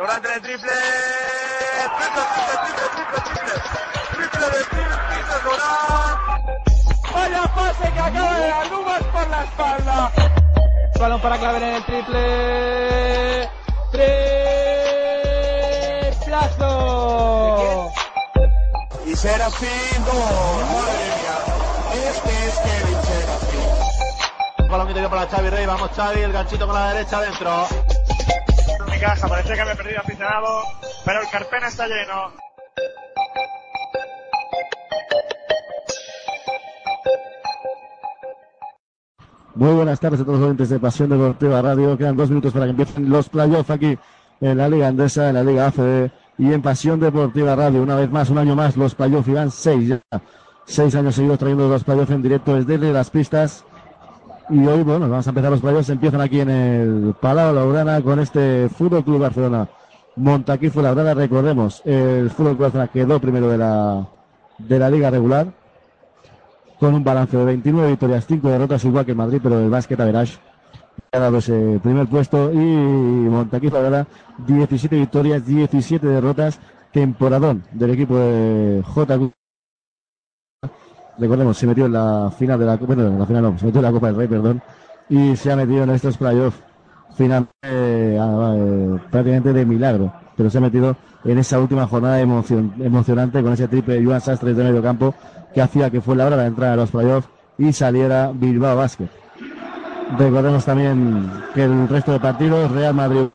Lorán de triple. Triple, triple, triple, triple, triple. Triple de triple, Lorán. Vaya pase que acaba de dar Nubas por la espalda. Balón para claver en el triple. Triplazo. Y Serafín, gol. Madre. Este es Kevin Serafín. Balón interior para Xavi Rey. Vamos Xavi, el ganchito con la derecha adentro. Caja, parecía que había perdido aficionado, pero el Carpena está lleno. Muy buenas tardes a todos los oyentes de Pasión Deportiva Radio. Quedan dos minutos para que empiecen los playoffs aquí en la Liga Andesa, en la Liga ACB y en Pasión Deportiva Radio. Una vez más, un año más, los playoffs y van seis ya. Seis años seguidos trayendo los playoffs en directo desde las pistas. Y hoy, bueno, vamos a empezar los playoffs. Empiezan aquí en el Palau Laurana con este Fútbol Club Barcelona. Montaquí fue Laurana, recordemos, el Fútbol Club Barcelona quedó primero de la, de la Liga regular con un balance de 29 victorias, 5 derrotas, igual que el Madrid, pero el básquet Average ha dado ese primer puesto y Montaquí Laurana 17 victorias, 17 derrotas, temporadón del equipo de JQ recordemos, se metió en la final de la bueno, en la final no, se metió en la Copa del Rey, perdón, y se ha metido en estos playoffs final eh, eh, prácticamente de milagro, pero se ha metido en esa última jornada emocion- emocionante con ese triple de Joan Sastres de medio campo que hacía que fue la hora de entrar a los playoffs y saliera Bilbao Basket. Recordemos también que el resto de partidos, Real Madrid,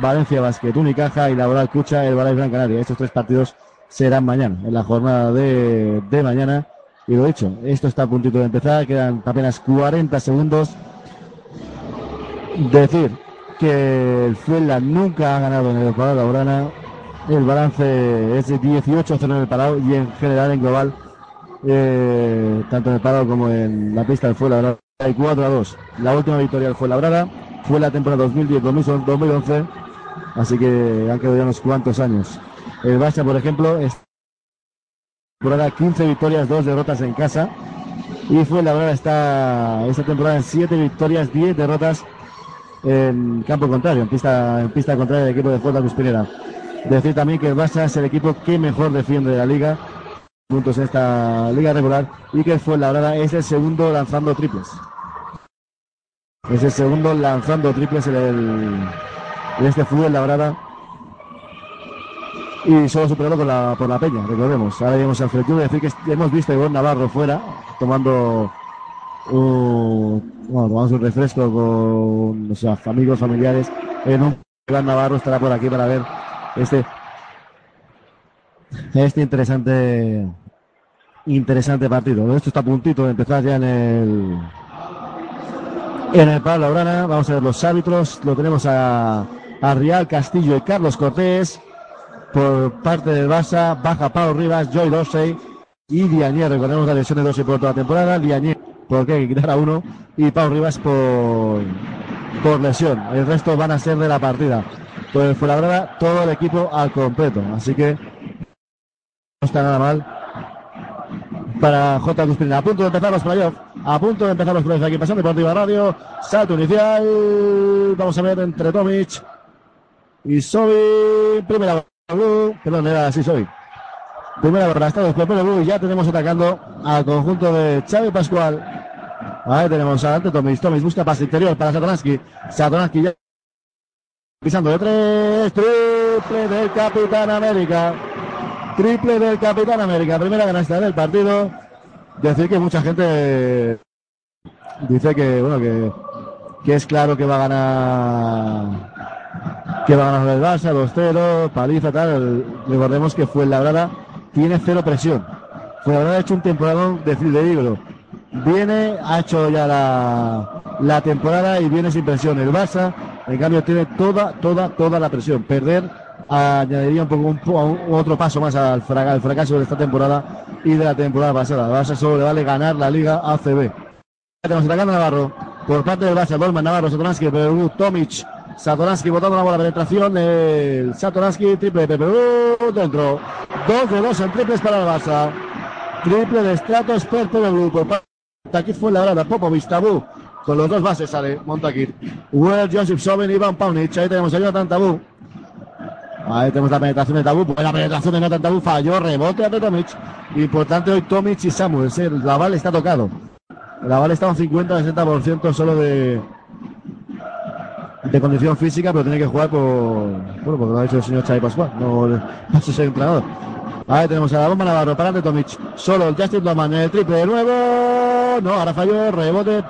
Valencia, Basket, Unicaja y Laboral Cucha, el Balay Gran Canaria. Estos tres partidos serán mañana, en la jornada de, de mañana. Y lo dicho, esto está a puntito de empezar, quedan apenas 40 segundos. Decir que el Fuenla nunca ha ganado en el Palau Laurana. El balance es de 18-0 en el Palau y en general en global, eh, tanto en el Palau como en la pista del Fuenlabrada, hay 4 a 2. La última victoria del Fuenlabrada fue la temporada 2010-2011, así que han quedado ya unos cuantos años. El Barça, por ejemplo, es temporada 15 victorias, 2 derrotas en casa. Y fue la verdad está esta temporada en 7 victorias, 10 derrotas en campo contrario, en pista, en pista contraria del equipo de Fuerza Cuspinera. Decir también que el Barça es el equipo que mejor defiende de la liga, puntos en esta liga regular, y que el Fuenlabrada es el segundo lanzando triples. Es el segundo lanzando triples en, el, en este fútbol Labrada y solo superado por la, por la Peña, recordemos. Ahora llegamos al Fletur, decir que hemos visto a Navarro fuera, tomando un, bueno, tomamos un refresco con sea, amigos, familiares. En un Iván Navarro estará por aquí para ver este este interesante interesante partido. Esto está a puntito de empezar ya en el en el Pablo Laurana. Vamos a ver los árbitros. Lo tenemos a, a Castillo y Carlos Cortés por parte del Barça, baja Pau Rivas, Joy Dorsey y Diañé. Recordemos la lesión de Dorsey por toda la temporada. Diañé, porque hay que quitar a uno, y Pau Rivas por, por lesión. El resto van a ser de la partida. Pues el Fuenlabrada, todo el equipo al completo. Así que no está nada mal para J. Cuspina. A punto de empezar los playoffs. A punto de empezar los playoffs aquí Pasión Deportiva Radio. Salto inicial. Vamos a ver entre Tomic y Sobi. Primera Blue. Perdón, era así Sobi. Primera barra Estados Pepero Blue. Y ya tenemos atacando al conjunto de Xavi Pascual. Ahí tenemos adelante Tomic. Tomic busca pase interior para Satoransky. Satoransky ya pisando de tres. Triple del Capitán América. Triple del Capitán América. Primera ganasta del partido. Decir que mucha gente dice que, bueno, que, que es claro que va a ganar que va a ganar el Barça, 2-0, paliza, tal. Recordemos que fue Labrada tiene cero presión. Fuenlabrada ha hecho un temporadón de, de libro. Viene, ha hecho ya la, la temporada y viene sin presión. El Barça, en cambio, tiene toda, toda, toda la presión. Perder añadiría un poco un, un- otro paso más al, fraca- al fracaso de esta temporada y de la temporada pasada. Al Barça solo le vale ganar la Liga ACB. Tenemos atacando Navarro por parte del Barça, Dolman Navarro, Satoransky, Perú, Tomic, Satoransky botando la bola, penetración, el Satoransky, triple de Perú, dentro. Dos de dos en triples para el Barça. Triple de Stratos per Perú, por parte aquí fue la hora, Popovic, Tabú, con los dos bases sale Montaquir. Well, Joseph Soben, Iván Paunic, ahí tenemos a Jonathan Tabú. Ahí tenemos la penetración de Tabú. Pues la penetración de Nathan Tabú falló. Rebote de Tomic. Importante hoy Tomic y Samuel. La bala está tocado. La bala está un 50-60% solo de, de condición física, pero tiene que jugar por. Bueno, porque lo ha dicho el señor Xavi Pascual. No, no es el entrenador. Ahí tenemos a la bomba Navarro para de Tomic. Solo el Justin Loman en el triple de nuevo. No, ahora falló. Rebote.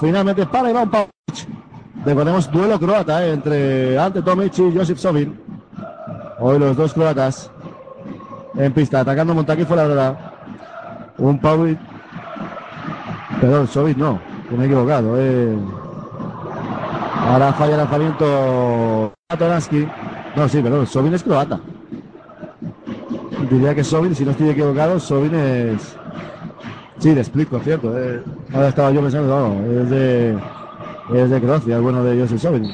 Finalmente para Iván Pauch. Recordemos duelo croata eh, entre Ante Tomic y Josip Sobin. Hoy los dos croatas en pista, atacando Montaquí fue la verdad. Un Pauch. Perdón, Sobin no, me he equivocado. Eh. Ahora falla el lanzamiento Toransky. No, sí, perdón, Sobin es croata. Diría que Sobin, si no estoy equivocado, Sobin es. Sí, Split, por cierto. Eh. Ahora estaba yo pensando, no, es de, es de Croacia, el bueno de Joseph Sobin.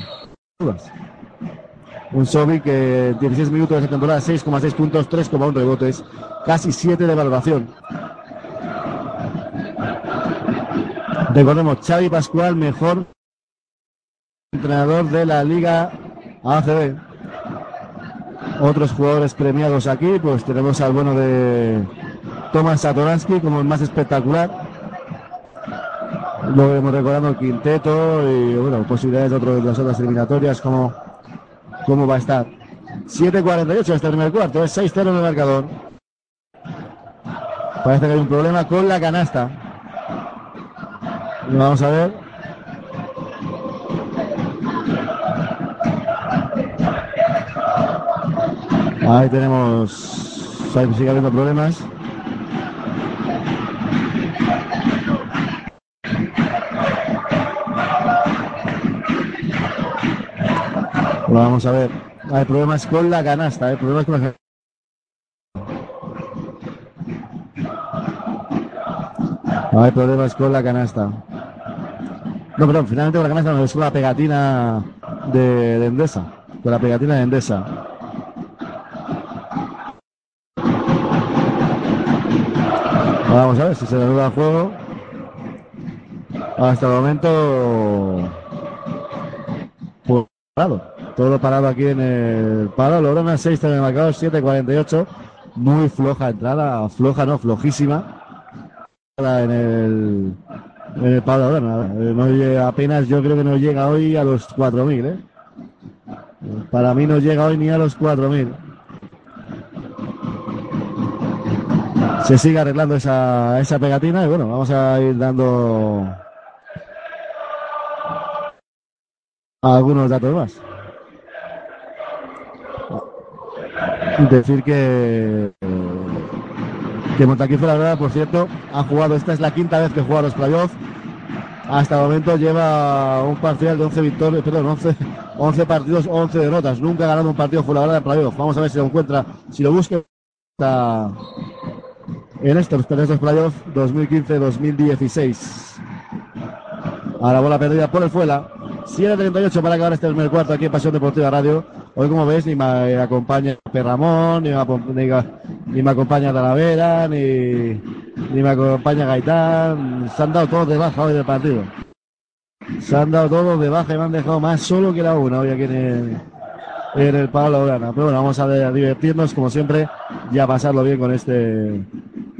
Un Sobin que 16 minutos de esa temporada, 6,6 puntos, 3,1 rebotes, casi 7 de valoración. Recordemos, Xavi Pascual, mejor entrenador de la Liga ACB. Otros jugadores premiados aquí, pues tenemos al bueno de Tomás Satoransky como el más espectacular. Luego hemos recordando el quinteto y bueno, posibilidades de, otro, de las otras eliminatorias, cómo, cómo va a estar. 7.48 este primer cuarto, es 6-0 en el marcador. Parece que hay un problema con la canasta. Vamos a ver. Ahí tenemos. Sigue habiendo problemas. Vamos a ver. Hay problemas con la canasta, hay problemas con la Hay problemas con la canasta. No, perdón, finalmente con la canasta no es con la pegatina de, de Endesa. Con la pegatina de Endesa. Vamos a ver si se reanuda el juego. Hasta el momento. Pues parado. Todo parado aquí en el palo. Logrona 6 en el marcador, 7.48. Muy floja entrada. Floja, no, flojísima. En el, en el palo No apenas yo creo que no llega hoy a los 4.000. ¿eh? Para mí no llega hoy ni a los 4.000. se sigue arreglando esa, esa pegatina y bueno, vamos a ir dando algunos datos más. Decir que que Montaquí la verdad, por cierto, ha jugado, esta es la quinta vez que juega los playoffs. Hasta el momento lleva un parcial de 11 victorias, perdón, 11, 11 partidos, 11 derrotas. Nunca ha ganado un partido verdad de playoffs. Vamos a ver si lo encuentra, si lo busca en estos, playoffs 2015-2016. A la bola perdida por el Fuela. 7.38 para acabar este primer cuarto aquí en Pasión Deportiva Radio. Hoy, como ves, ni me acompaña Perramón, ni me, ni, me acompaña Talavera, ni, ni me acompaña Gaitán. Se han dado todos de baja hoy del partido. Se han dado todos de baja y me han dejado más solo que la una hoy aquí en el, en el Pablo Pero bueno, vamos a divertirnos como siempre y a pasarlo bien con este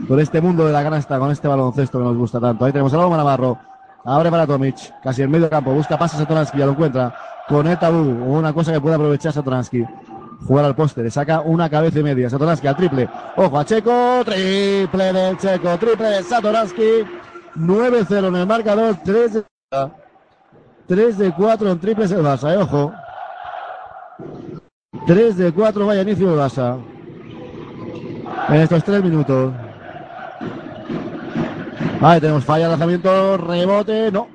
con este mundo de la canasta, con este baloncesto que nos gusta tanto. Ahí tenemos a Lobo Navarro, abre para Tomic, casi en medio campo, busca pases a Toransky, ya lo encuentra, con el tabú, una cosa que puede aprovechar Satoransky. Jugar al poste, le saca una cabeza y media. Satoransky al triple. Ojo a Checo, triple del Checo, triple de Satoransky. 9-0 en el marcador, 3 de, 3 de 4 en triples el Barça, eh, ojo. 3 de 4, vaya inicio del Barça. En estos 3 minutos. Ahí tenemos falla, lanzamiento, rebote, no.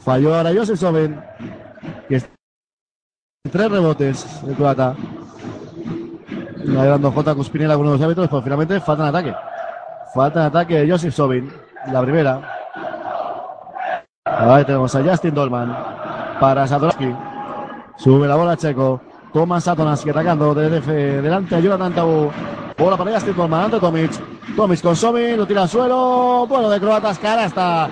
Falló ahora Joseph Soben. Que tres rebotes de Croata. Ahí dando J. Cuspinera algunos de los árbitros, pues finalmente falta en ataque. Falta en ataque de Joseph Sobin. La primera. Ahí tenemos a Justin Dolman. Para Satoransky. Sube la bola Checo. Toma Satoransky atacando delante a Jonathan Tabú. Bola para Justin Dolman. Ante Tomic. Tomis con Somi, lo tira al suelo. Bueno, de croatas, cara hasta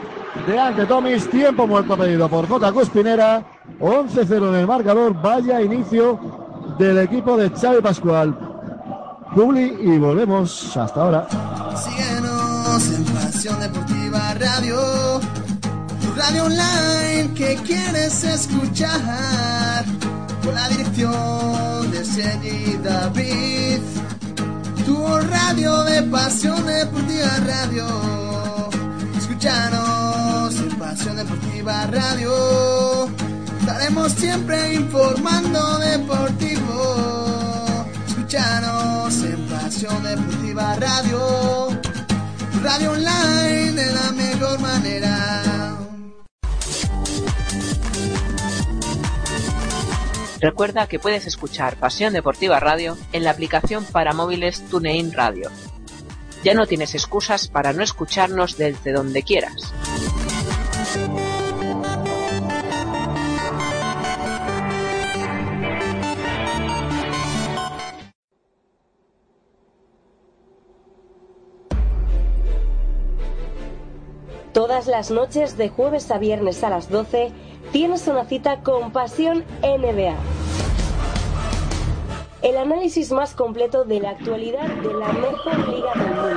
de ante Tomis. Tiempo muerto pedido por J. Cuspinera. 11-0 en el marcador. Vaya inicio del equipo de Xavi Pascual. Publi y volvemos hasta ahora. Síguenos en Pasión Deportiva Radio, radio online que quieres escuchar, la dirección de Sergi David, tu radio de Pasión Deportiva Radio. Escúchanos en Pasión Deportiva Radio, estaremos siempre informando deportivo. Escúchanos en Pasión Deportiva Radio, radio online de la mejor manera. Recuerda que puedes escuchar Pasión Deportiva Radio en la aplicación para móviles TuneIn Radio. Ya no tienes excusas para no escucharnos desde donde quieras. Todas las noches de jueves a viernes a las 12 tienes una cita con Pasión NBA. El análisis más completo de la actualidad de la mejor liga del mundo.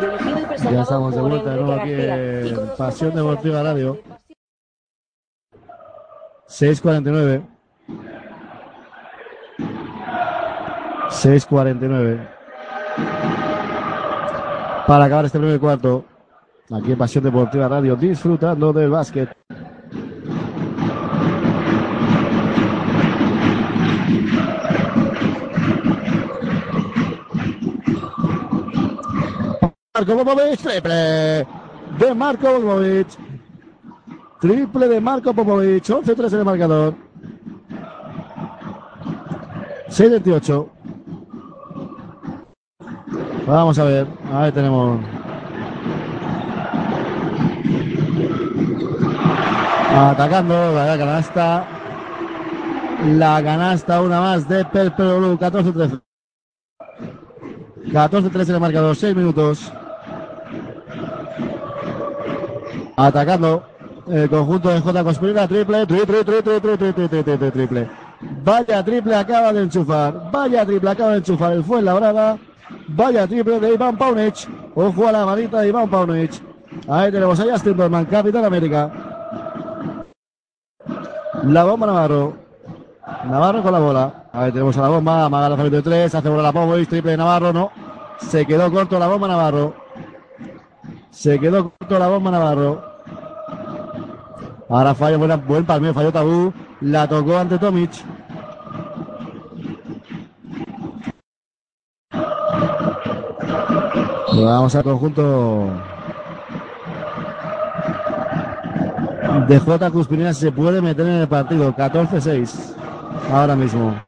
Dirigido y presentado Ya estamos de vuelta de nuevo aquí en Pasión Deportiva Radio. de Pasión 6.49. 6.49. Para acabar este primer cuarto, aquí en Pasión Deportiva Radio, disfrutando del básquet. Marco Popovic, triple de Marco Popovic. Triple de Marco Popovic, 11-3 en el marcador. 6-28. Vamos a ver, ahí tenemos. Atacando la canasta. La canasta, una más de Perpero 14-13. 14-13 en el marcador, 6 minutos. Atacando el conjunto de J. Conspirina, triple, triple, triple, triple, triple, triple, triple. Vaya triple acaba de enchufar, vaya triple acaba de enchufar el fue Labrada. Vaya triple de Iván Paunic. Ojo a la manita de Iván Paunic. Ahí tenemos a Justin Dorman, Capitán América. La bomba Navarro. Navarro con la bola. Ahí tenemos a la bomba. Amaga lanzamiento de tres. Hace bola la Popovic. Triple de Navarro. No. Se quedó corto la bomba Navarro. Se quedó corto la bomba Navarro. Ahora falla, buena, buen palmeo, falló Tabú. La tocó ante Tomic. Vamos al conjunto de J. Cuspinera. Se puede meter en el partido. 14-6 ahora mismo.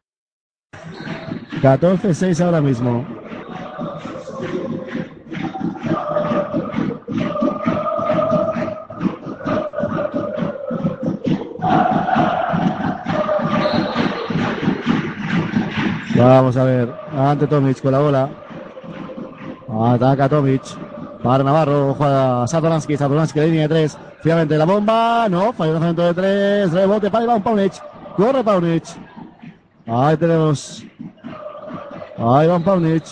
14-6 ahora mismo. Vamos a ver. Ante Tomic con la bola. Ataca Tomic. Para Navarro. Juega Satoransky. Satoransky línea de tres. Finalmente la bomba. No. Falla el lanzamiento de tres. Rebote para Iván Paunic. Corre Paunic. Ahí tenemos. Ahí Iván Paunic.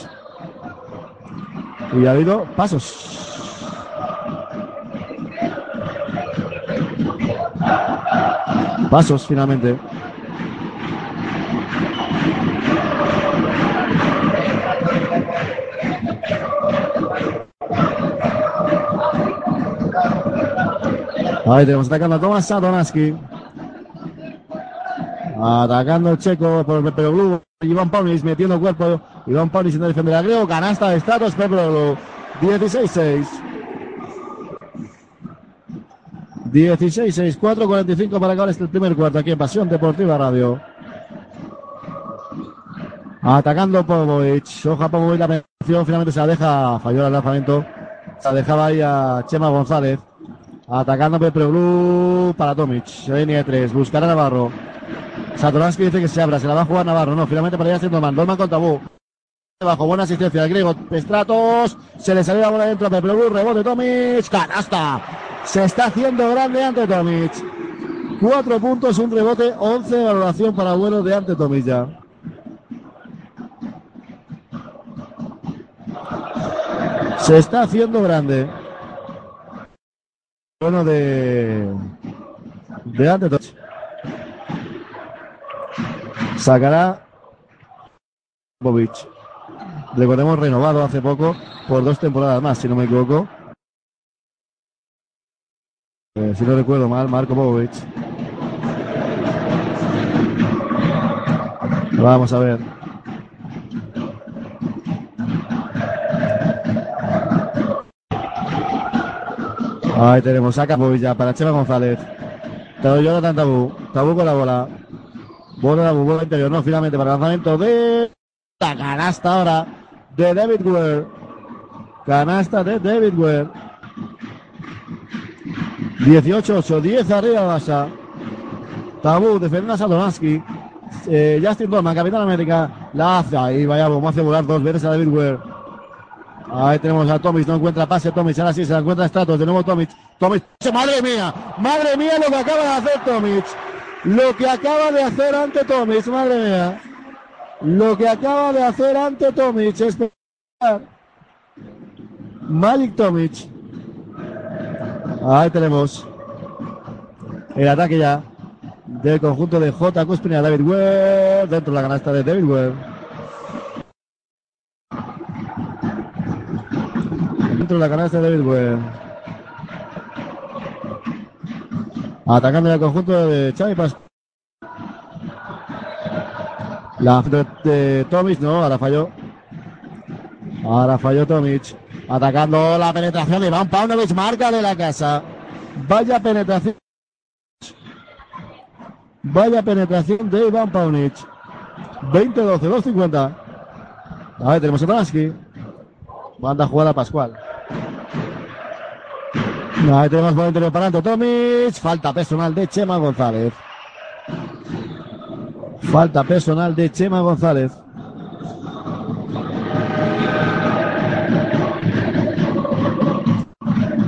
Y ha habido pasos. Pasos finalmente. Ahí tenemos atacando a Tomás Satonaski. Atacando el checo por Pepe Blue. Iván Paunis metiendo cuerpo. Iván Paunis sin defender a Grego. Canasta de Stratos. Pepe Blue. 16-6. 16-6. 4-45 para acabar este primer cuarto aquí en Pasión Deportiva Radio. Atacando Popovic. Oja Popovic la mención. Finalmente se la deja. Falló el lanzamiento. Se la dejaba ahí a Chema González. Atacando Pepe Blue para Tomic. Línea 3. Buscará Navarro. Satoransky dice que se abra. Se la va a jugar Navarro. No, finalmente para allá siendo Dolman. Dolman con tabú. Bajo buena asistencia del griego Pestratos. Se le salió la bola dentro a Pepe Blue. Rebote Tomic. Canasta. Se está haciendo grande ante Tomic. Cuatro puntos, un rebote, 11 de valoración para vuelo de ante Tomic ya. Se está haciendo grande. Bueno, de. De antes. Sacará. Bovich. Recordemos renovado hace poco por dos temporadas más, si no me equivoco. Eh, si no recuerdo mal, Marco Bovic. Vamos a ver. Ahí tenemos a ya para Chema González. Te doy Jonathan Tabú. Tabú con la bola. Bola de bola interior. No, finalmente para el lanzamiento de la canasta ahora de David Ware. Canasta de David Ware. 18-8, 10 arriba Basa. Tabú defendiendo a Sadonowski. Eh, Justin Dorman, Capitán América, la hace. Ahí vaya, vamos a hacer volar dos veces a David Ware. Ahí tenemos a Tomic, no encuentra pase Tomic, ahora sí se la encuentra Stratos, de nuevo Tomic. Tomic, madre mía, madre mía lo que acaba de hacer Tomic. Lo que acaba de hacer ante Tomic, madre mía. Lo que acaba de hacer ante Tomic es Malik Tomic. Ahí tenemos el ataque ya del conjunto de J. Cuspina, David Webb, dentro de la canasta de David Webb. Dentro de la canasta de David Webb. Atacando el conjunto de Xavi Pascual. La de, de Tomic, no, ahora falló. Ahora falló Tomic. Atacando la penetración de Iván Paunovic, marca de la casa. Vaya penetración. Vaya penetración de Iván Paunovic. 20-12, 2-50. A ver, tenemos a Tansky. Banda jugada Pascual. Ahí tenemos por interior para Tomic. Falta personal de Chema González. Falta personal de Chema González.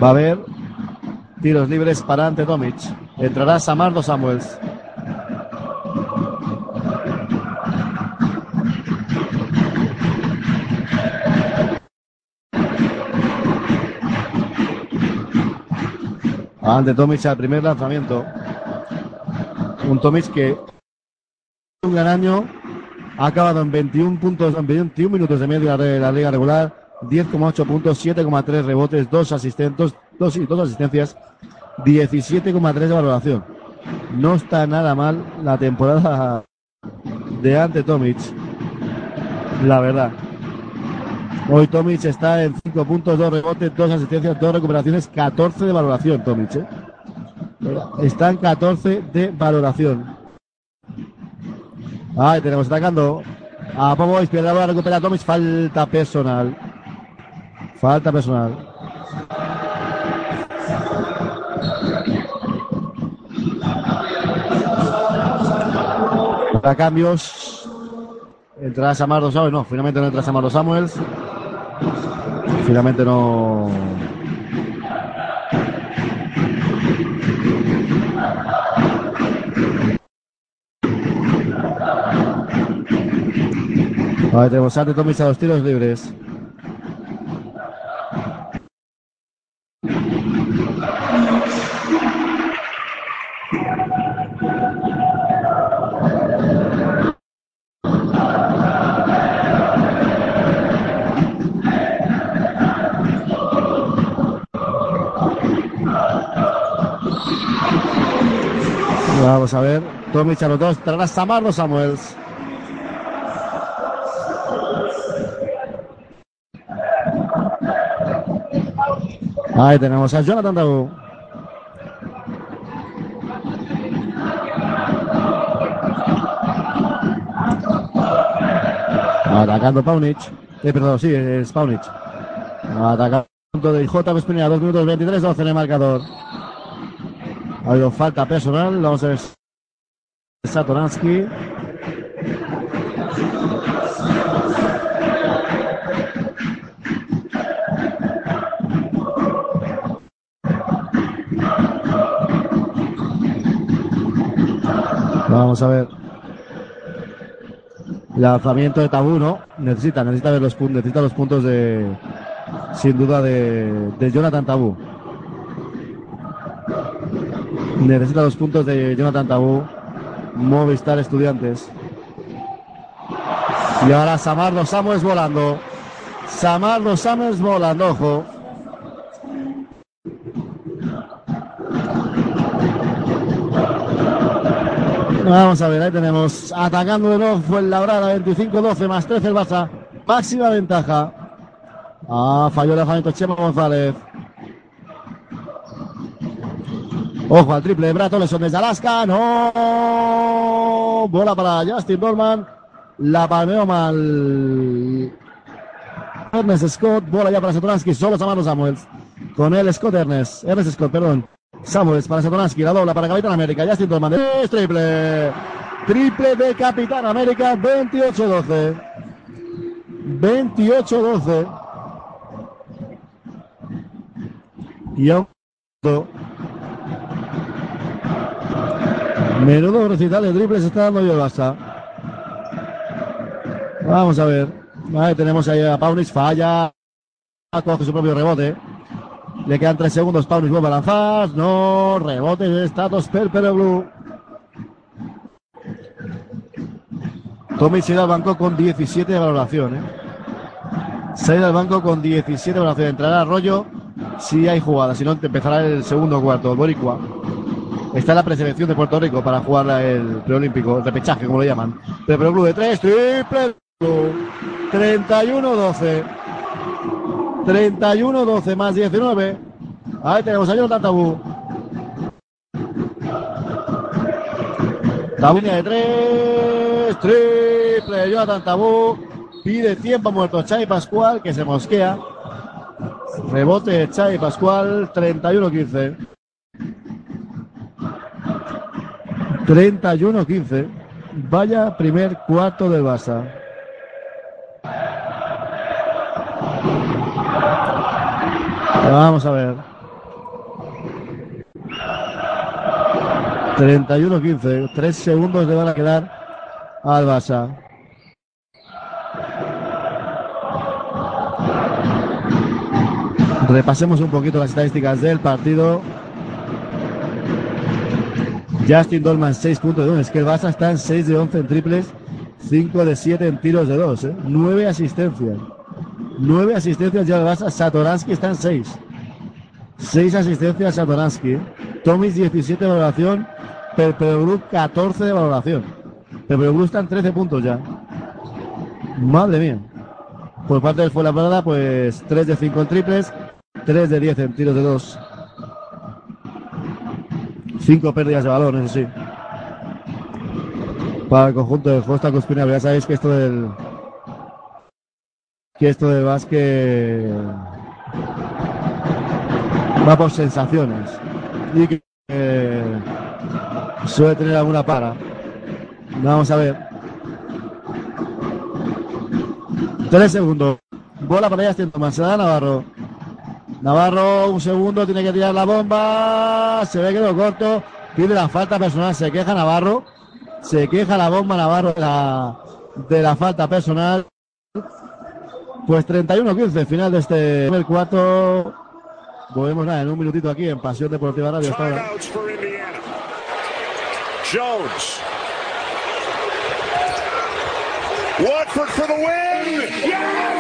Va a haber tiros libres para Ante Tomic. Entrará Samardo Samuels. Ante Tomic al primer lanzamiento. Un Tomic que un gran año ha acabado en 21 puntos, en 21 minutos de media de la liga regular, 10,8 puntos, 7,3 rebotes, 2 asistentes, 2 y dos asistencias, 17,3 de valoración. No está nada mal la temporada de ante Tomic. La verdad. Hoy Tomic está en 5 puntos, 2 rebotes, 2 asistencias, 2 recuperaciones, 14 de valoración Tomic. ¿eh? Está en 14 de valoración. Ahí tenemos atacando a Popovic, pierde la recupera Tomic, falta personal. Falta personal. Para cambios. Entrará Samardo Samuels. No, finalmente no entra Samardo Samuels. Finalmente no. Vale, tenemos ante Tomis a los tiros libres. Vamos a ver. Tomic a los dos. Traerá Samardo Samuels. Ahí tenemos a Jonathan Dabu. Atacando Paunic. Eh, perdón, sí, es Paunic. Atacando de J. Espinera, 2 minutos 23, 12 en el marcador. Ha habido falta personal. Vamos a ver. Satoransky. Vamos a ver. Lanzamiento de Tabú, ¿no? Necesita, necesita ver los puntos, necesita los puntos de sin duda, de, de Jonathan Tabú. Necesita los puntos de Jonathan Tabú. Movistar Estudiantes. Y ahora Samardo Samuels volando. Samardo Samuels volando, ojo. Vamos a ver, ahí tenemos atacando de nuevo fue el Labrada 25-12 más 13 el Barça. Máxima ventaja. Ah, falló el lanzamiento Chema González. Ojo al triple de Brato, son desde Alaska. No. Bola para Justin Dorman. La palmeó mal. Ernest Scott. Bola ya para Satoransky. Solo Samano Samuels. Con él Scott Ernest. Ernest Scott, perdón. Samuels para Satoransky. La dobla para Capitán América. Justin Dorman. Es triple. Triple de Capitán América. 28-12. 28-12. Y aún. Menudo recital de triples está dando yo el Barça. Vamos a ver. Tenemos ahí a Paunis, falla. Coge su propio rebote. Le quedan tres segundos. Paunis vuelve a. No, rebote de Status Perpero Blue. Tommy se irá al banco con 17 de valoración. ¿eh? Se irá al banco con 17 de valoración. Entrará Arroyo si hay jugada. Si no, empezará el segundo cuarto. Boricua. Está la preselección de Puerto Rico para jugar el preolímpico, el repechaje, como lo llaman. Pero Blue de 3, triple 31-12. 31-12 más 19. Ahí tenemos a Jonathan Tabú. Tabú de 3, triple Jonathan Tabú. Pide tiempo muerto Chay Pascual, que se mosquea. Rebote de Chay Pascual, 31-15. 31-15. Vaya primer cuarto del Barça. Vamos a ver. 31-15. Tres segundos le van a quedar al Barça. Repasemos un poquito las estadísticas del partido. Justin Dolman 6 puntos de 1. Es que el Barça está en 6 de 11 en triples, 5 de 7 en tiros de 2. ¿eh? 9 asistencias. 9 asistencias ya el Barça. Satoransky está en 6. 6 asistencias Satoransky. Tomis 17 de valoración. Perpeoglu 14 de valoración. Perpeoglu está en 13 puntos ya. Madre mía. Por parte del Fuenlabrada, pues 3 de 5 en triples, 3 de 10 en tiros de 2. Cinco pérdidas de balón, eso sí. Para el conjunto de Costa Cuspina, ya sabéis que esto del. Que esto del básquet. Va por sensaciones. Y que eh, suele tener alguna para. Vamos a ver. Tres segundos. Bola para allá, Tomás. Se da Navarro. Navarro, un segundo, tiene que tirar la bomba. Se ve que lo corto. Pide la falta personal. Se queja Navarro. Se queja la bomba Navarro de la, de la falta personal. Pues 31-15, final de este primer cuarto. Volvemos nada en un minutito aquí en Pasión Deportiva Radio. Hasta. Jones. Watford for the win. Yes!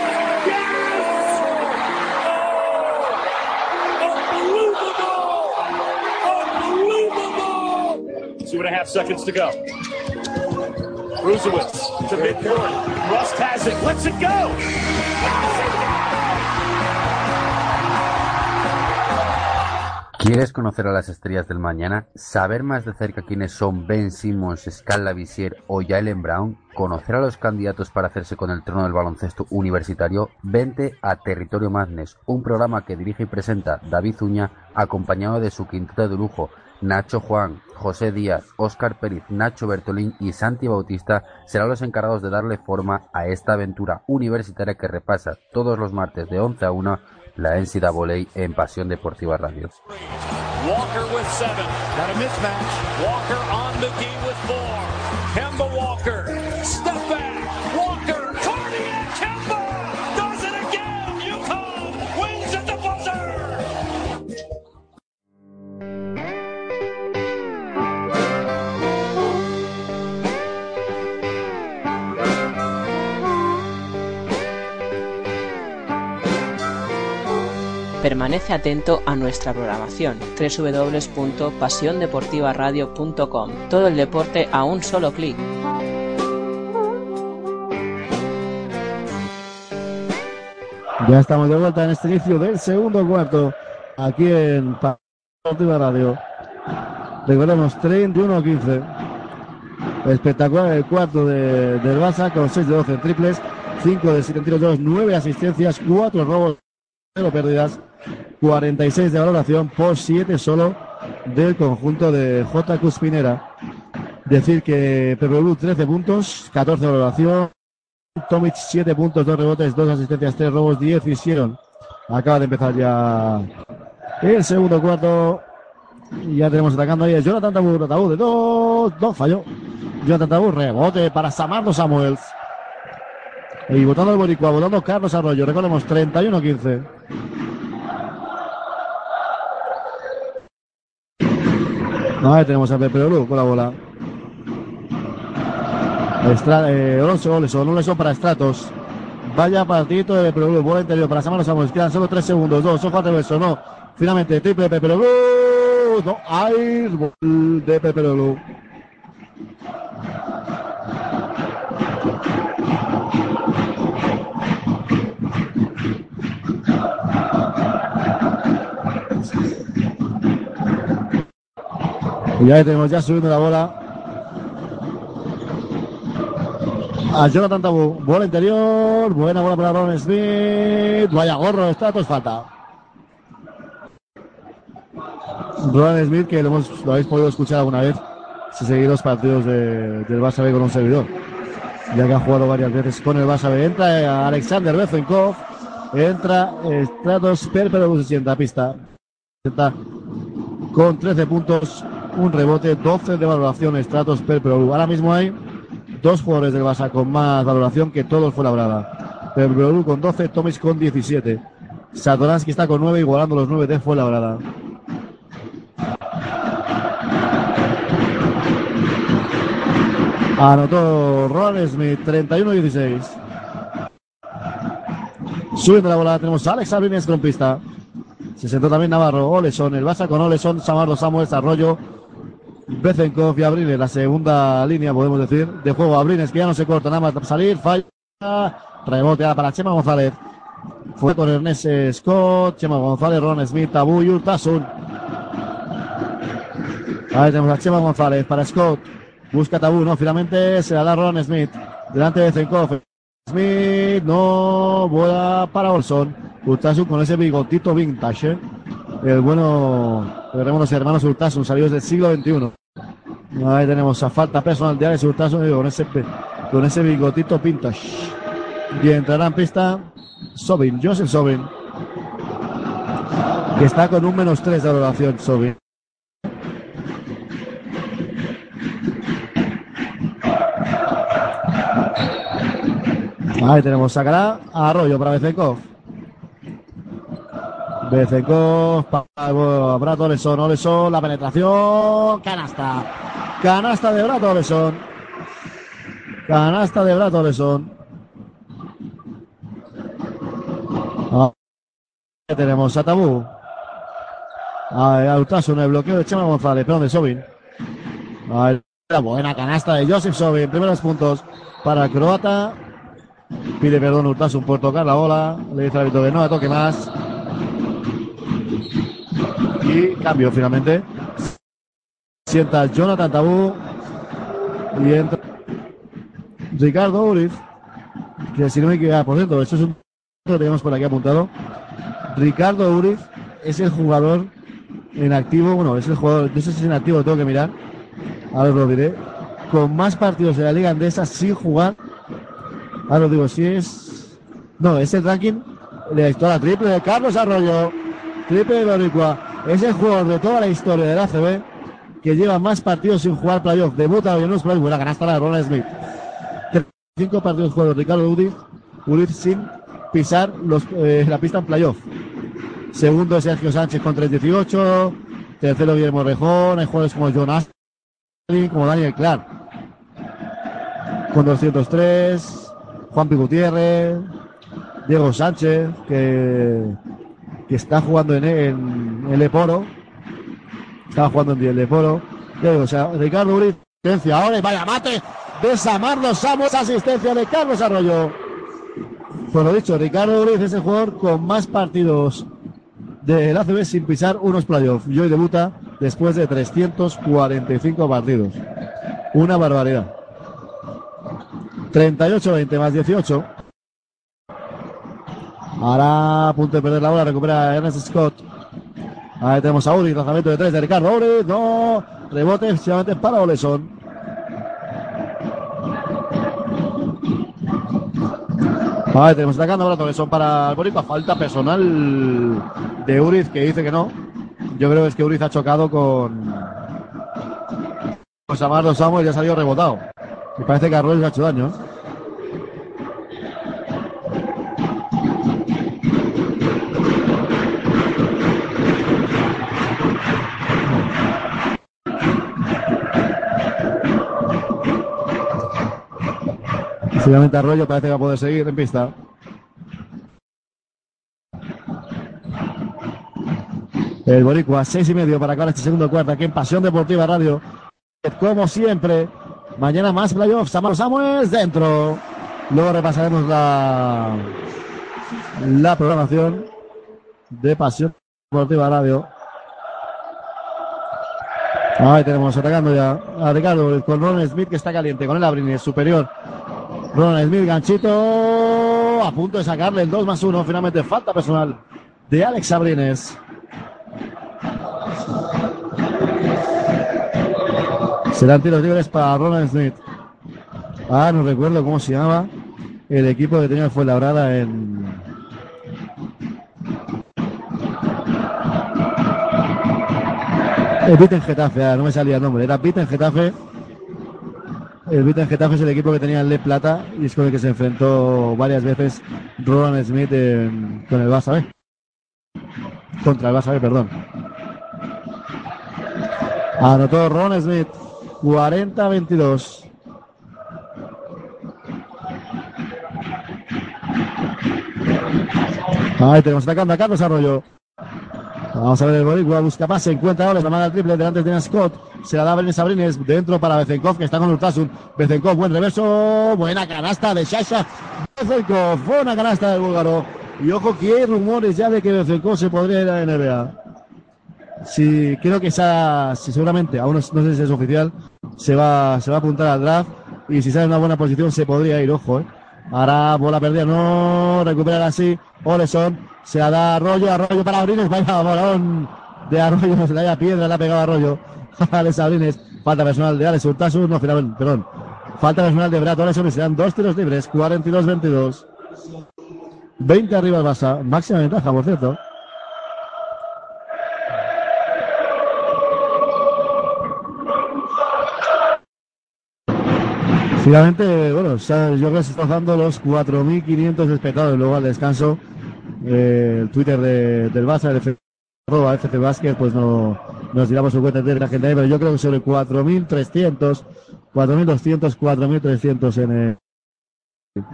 And a half seconds to go. ¿Quieres conocer a las estrellas del mañana? ¿Saber más de cerca quiénes son Ben Simmons, Scala Visier o Jalen Brown? ¿Conocer a los candidatos para hacerse con el trono del baloncesto universitario? Vente a Territorio Madness, un programa que dirige y presenta David Uña, acompañado de su quinteto de lujo, Nacho Juan, José Díaz, Óscar Pérez, Nacho Bertolín y Santi Bautista serán los encargados de darle forma a esta aventura universitaria que repasa todos los martes de 11 a 1 la NCAA en Pasión Deportiva Radio. Walker Permanece atento a nuestra programación www.pasiondeportivaradio.com. Todo el deporte a un solo clic. Ya estamos de vuelta en este inicio del segundo cuarto aquí en Deportiva Radio. Recordemos 31-15. Espectacular el cuarto de, del con 6 de 12 en triples, 5 de 7 en tiros de 2, 9 asistencias, 4 robos, 0 pérdidas, 46 de valoración por 7 solo del conjunto de J. Cuspinera. Decir que Pepe Blue 13 puntos, 14 de valoración, Tomic 7 puntos, 2 rebotes, 2 asistencias, 3 robos, 10 hicieron. Acaba de empezar ya el segundo cuarto. Y ya tenemos atacando ahí a Jonathan Tabú, Tabú de 2, 2 falló. Jonathan Tabú, rebote para Samardo Samuels. Y votando el Boricua, votando Carlos Arroyo. Recordemos 31-15. Ahí tenemos a Pepe Blue con la bola. Estra, eh, Alonso Oleson, Oleson para Stratos. Vaya partidito de Pepe Blue, bola interior para Samardo Samuels. Quedan solo 3 segundos, 2, ojo de beso, no. Finalmente, triple de Pepe Blue. No, hay gol de Pepe Blue. Y ahí tenemos ya subiendo la bola. A Jonathan Tabú. Bola interior. Buena bola para Ron Smith. Vaya gorro, estatus, falta. Ron Smith, que lo, hemos, lo habéis podido escuchar alguna vez si seguís los partidos de, del Barça B con un servidor. Ya que ha jugado varias veces con el Barça B. Entra Alexander Bezenkov. Entra Stratos se sienta a pista. Sienta con 13 puntos, un rebote, 12 de valoración Stratos Perpero. Ahora mismo hay dos jugadores del Barça con más valoración que todos fue labrada. Perpero con 12, Tomis con 17. Satoransky está con 9, igualando los 9 de fue labrada. Anotó Ron Smith, 31-16. Subiendo la bola tenemos a Alex Abrines con pista. Se sentó también Navarro, Oleson, el Barça con Oleson, Samardo Samuel, Arroyo, Bezenkov y Abrines, la segunda línea, podemos decir, de juego. Abrines que ya no se corta nada más para salir, falla, rebote ahora para Chema González. Fue con Ernest Scott, Chema González, Ron Smith, Tabu y Urtasun. Ahí tenemos a Chema González para Scott. Busca Tabú, no, finalmente se la da Ron Smith. Delante de Zenkov. Smith, no, bola para Olson. Urtasun con ese bigotito vintage. ¿eh? El bueno, veremos los hermanos Urtasun, salidos del siglo XXI. Ahí tenemos a falta personal de Alex Urtasun con ese, con ese bigotito vintage. Y entrará en pista Sobin, Joseph Sobin. Que está con un menos 3 de valoración, Sobin. Ahí tenemos, sacará a Arroyo para Bezenkov. Bezenkov para Brato Oleson, Oleson, la penetración, canasta. Canasta de Brato Oleson. Canasta de Brato Oleson. Ahí tenemos a Tabú. A Autasun, el bloqueo de Chema González, perdón, de Sobin. La buena canasta de Joseph Sobin, primeros puntos para croata. Pide perdón Urtasun por tocar la bola. Le dice al árbitro que no la toque más. Y cambio finalmente. Sienta Jonathan Tabú. Y entra Ricardo Uriz. Que si no me equivoco, por cierto, esto es un que tenemos por aquí apuntado. Ricardo Uriz es el jugador en activo, bueno, es el jugador, no sé si es en activo, tengo que mirar. Ahora lo diré. Con más partidos de la Liga Andesa sin jugar Ahora digo, si es. No, es el ranking de la triple de Carlos Arroyo. Triple de Boricua. Es el jugador de toda la historia del ACB que lleva más partidos sin jugar playoff. Debuta en los playoffs. Buena canasta la Ronald Smith. Cinco partidos jugados Ricardo Uriz, Uriz sin pisar eh, la pista en playoff. Segundo Sergio Sánchez con 3-18. Tercero Guillermo Rejón. Hay jugadores como John Astley, como Daniel Clark. Con 203. Juan Gutiérrez, Diego Sánchez, que que está jugando en, en el Eporo. Estaba jugando en el Eporo. Digo, o sea, Ricardo asistencia ahora y vaya mate de Samardo Samos, asistencia de Carlos Arroyo. Por lo dicho, Ricardo Uriz es el jugador con más partidos del ACB sin pisar unos playoffs. Y hoy debuta después de 345 partidos. Una barbaridad. 38-20 más 18. Ahora a punto de perder la bola, recupera Ernest Scott. Ahí tenemos a Uri, lanzamiento de tres de Ricardo Uri. No, rebote efectivamente para Oleson. Ahí tenemos atacando ahora Oleson para el Boricua. Falta personal de Uriz que dice que no. Yo creo que es que Uriz ha chocado con. Samardo Samuel y ha salido rebotado. Me parece que a Arroyo le ha hecho daño. Finalmente Arroyo parece que va a poder seguir en pista. El Boricua, seis y medio para acabar este segundo cuarto aquí en Pasión Deportiva Radio. Como siempre, mañana más playoffs. Samar Samuels dentro. Luego repasaremos la, la programación de Pasión Deportiva Radio. Ahí tenemos atacando ya a Ricardo con Ron Smith que está caliente con el Abrines superior. Ron Smith, ganchito a punto de sacarle el 2 más 1. Finalmente falta personal de Alex Abrines. Serán tiros libres para Ronald Smith. Ah, no recuerdo cómo se llamaba el equipo que tenía fue labrada en. El Viten Getafe, ah, no me salía el nombre, era Viten Getafe. El Viten Getafe es el equipo que tenía el Le Plata y es con el que se enfrentó varias veces Roland Smith en- con el Barça B. Contra el Barça B, perdón. Anotó Ron Smith, 40-22. Ahí tenemos atacando a Carlos Arroyo. Vamos a ver el Boricua, busca pase, encuentra ahora, la manda al triple, delante de Scott, se la da Brenes Abrines, dentro para Bezenkov, que está con Urtasun, Bezenkov, buen reverso, buena canasta de Shasha, Bezenkov, buena canasta del búlgaro, y ojo que hay rumores ya de que Bezenkov se podría ir a la NBA. Sí, creo que esa, sí, seguramente, aún no, no sé si es oficial, se va, se va a apuntar al draft, y si sale en una buena posición se podría ir, ojo, eh. Ahora bola perdida, no, recuperar así, Oleson, se la da Arroyo, Arroyo para Abrines, vaya balón de Arroyo, se le haya piedra, le ha pegado Arroyo. Alex Abrines, falta personal de Alex Urtasun, no, finalmente, perdón. Falta personal de Brad Oleson y se dan dos tiros libres, 42-22. 20 arriba el Barça, máxima ventaja, por cierto. Finalmente, bueno, yo creo que se están dando los 4.500 espectadores luego al descanso. Eh, el Twitter de, del Barça, el FC, arroba Basket, pues no nos por su cuenta de la gente pero yo creo que sobre 4.300, 4.200, 4.300 en el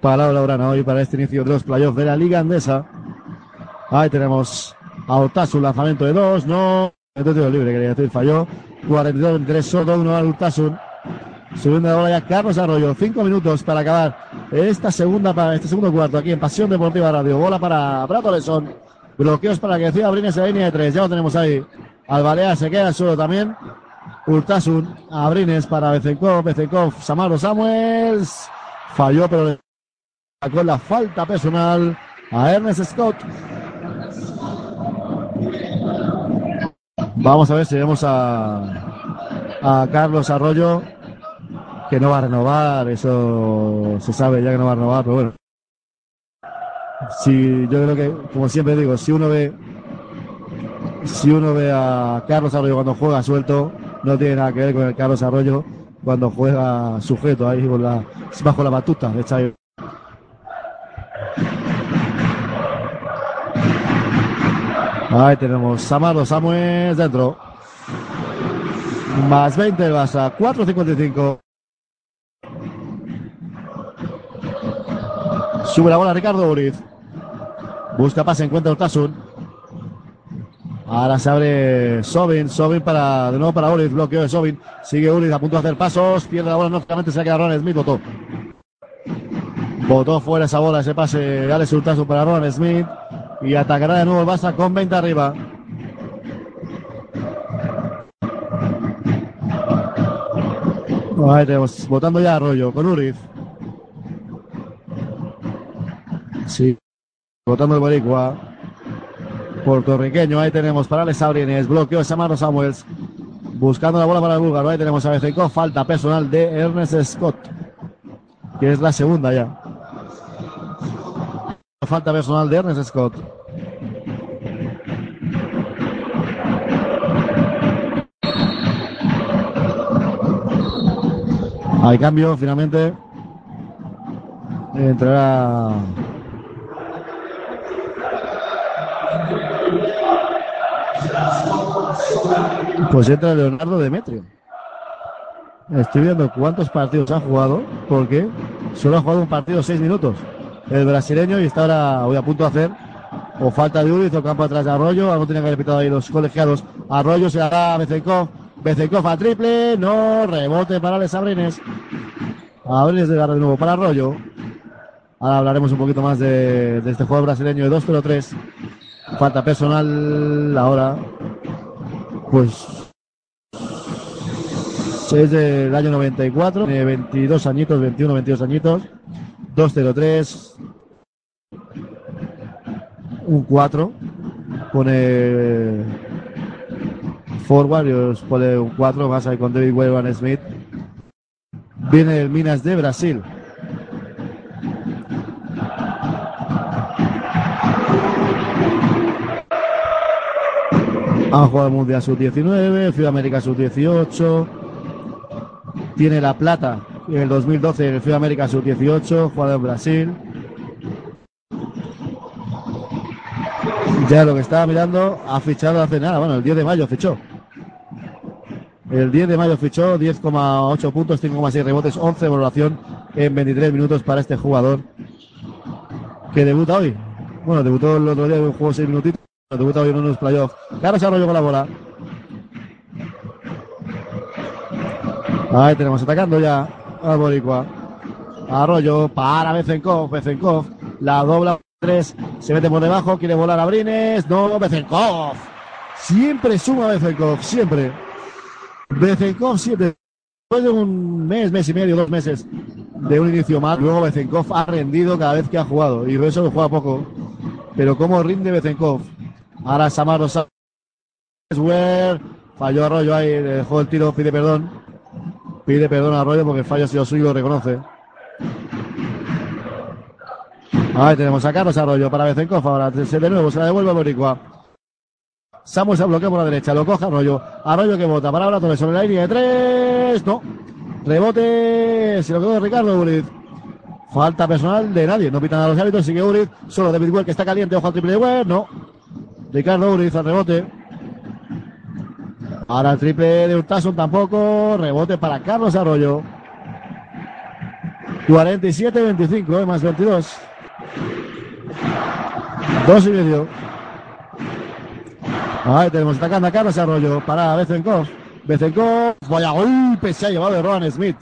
Palau Laurana hoy para este inicio de los playoffs de la Liga Andesa. Ahí tenemos a Urtasun, lanzamiento de dos, no, tiro libre, quería decir, falló. 42-23, solo uno a Urtasun. Subiendo la bola ya Carlos Arroyo. Cinco minutos para acabar esta segunda, este segundo cuarto aquí en Pasión Deportiva Radio. Bola para Prato Lesón. Bloqueos para que decida Abrines en la línea de tres. Ya lo tenemos ahí. Albalea se queda solo también. Urtasun, Abrines para Bezenkov, Bezenkov, Samaro Samuels. Falló, pero le sacó la falta personal a Ernest Scott. Vamos a ver si vemos a, a Carlos Arroyo que no va a renovar, eso se sabe ya que no va a renovar, pero bueno. Si, yo creo que, como siempre digo, si uno ve si uno ve a Carlos Arroyo cuando juega suelto, no tiene nada que ver con el Carlos Arroyo cuando juega sujeto ahí con la, bajo la batuta de Xavi. Ahí tenemos Samaro Samuel dentro. Más 20 el Barça, 4.55. Sube la bola Ricardo Uriz. Busca pase, encuentra Urtasun. Ahora se abre Sobin, Sobin para, de nuevo para Uriz, bloqueo de Sobin. Sigue Uriz a punto de hacer pasos, pierde la bola, nuevamente se ha quedado Ron Smith, votó. Votó fuera esa bola, ese pase de Alex Hurtazo para Ron Smith. Y atacará de nuevo el Barça con 20 arriba. Ahí tenemos, votando ya Arroyo con Uriz. Sí, votando el Boricua. Puertorriqueño, ahí tenemos para Les Abrines, bloqueo de Samaro Samuels. Buscando la bola para el búlgaro, ahí tenemos a Bezenkov, falta personal de Ernest Scott. Que es la segunda ya. Falta personal de Ernest Scott. Hay cambio, finalmente. Entrará. Pues entra Leonardo Demetrio. Estoy viendo cuántos partidos ha jugado, porque solo ha jugado un partido seis minutos. El brasileño y está ahora hoy a punto de hacer o falta de Uriz o campo atrás de Arroyo. Algo tienen que haber pitado ahí los colegiados. Arroyo se dará a Bezenkov. Bezenkov a triple. No, rebote para Les Abrines. Abrines de de nuevo para Arroyo. Ahora hablaremos un poquito más de, de este juego brasileño de 2-0-3. Falta personal ahora. Pues es del año 94, tiene 22 añitos, 21, 22 añitos. 2-0-3. Un 4. Pone forward y os pone un 4 más ahí con David Weber Smith. Viene el Minas de Brasil. Ha jugado el Mundial Sub-19, Sudamérica Sub-18. Tiene la plata en el 2012 en el Sudamérica Sub-18, jugado en Brasil. Ya lo que estaba mirando, ha fichado hace nada, bueno, el 10 de mayo fichó. El 10 de mayo fichó 10,8 puntos, 5,6 rebotes, 11 de valoración en 23 minutos para este jugador que debuta hoy. Bueno, debutó el otro día, jugó 6 minutitos, debuta hoy en unos playoffs. Carlos Arroyo con la bola. Ahí tenemos atacando ya al Boricua. Arroyo para Bezenkov, Bezenkov, la dobla 3, se mete por debajo, quiere volar a Brines, no, Bezenkov. Siempre suma Bezenkov, siempre. Bezenkov siempre. Después de un mes, mes y medio, dos meses de un inicio mal, luego Bezenkov ha rendido cada vez que ha jugado y eso juega poco. Pero cómo rinde Bezenkov. Ahora Samaro Ware, falló Arroyo ahí, dejó el tiro, pide perdón. Pide perdón a Arroyo porque el fallo ha sido suyo, lo reconoce. Ahí tenemos a Carlos Arroyo para Bezenkov. Ahora de nuevo se la devuelve a Boricua. Samuel se bloquea por la derecha, lo coge Arroyo. Arroyo que bota para ahora sobre la línea de tres. No. Rebote. Se lo quedó Ricardo Uriz. Falta personal de nadie. No pitan a los árbitros. Sigue Uriz. Solo David Well que está caliente. Ojo al triple de Well. No. Ricardo Uriz al rebote. Ahora el triple de Hurtasun tampoco. Rebote para Carlos Arroyo. 47-25, eh, más 22. Dos y medio. Ahí tenemos atacando a Carlos Arroyo para Bezenkov. Bezenkov, vaya golpe se ha llevado de Ron Smith.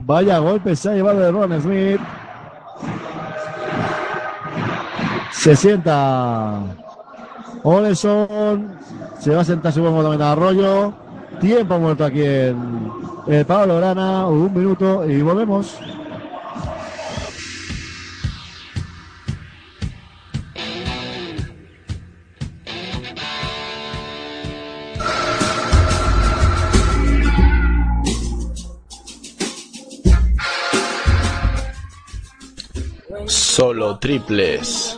Vaya golpe se ha llevado de Ron Smith. Se sienta Oleson. Se va a sentar su buen también a Arroyo. Tiempo muerto aquí en Pablo Grana. Un minuto y volvemos. Solo triples.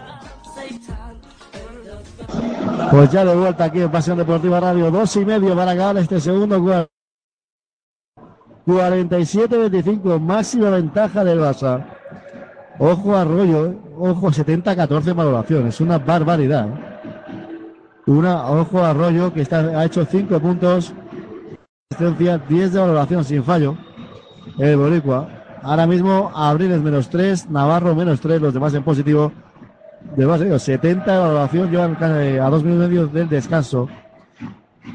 Pues ya de vuelta aquí en Pasión Deportiva Radio, dos y medio para acabar este segundo cuarto. 47-25, máxima ventaja del Barça. Ojo a Arroyo, ¿eh? ojo 70-14 valoración, es una barbaridad. Una, ojo a Arroyo que está, ha hecho 5 puntos, 10 de valoración sin fallo. El Boricua. Ahora mismo Abril es menos 3, Navarro menos 3, los demás en positivo. De base, 70 de valoración, llevan a dos minutos y medio del descanso.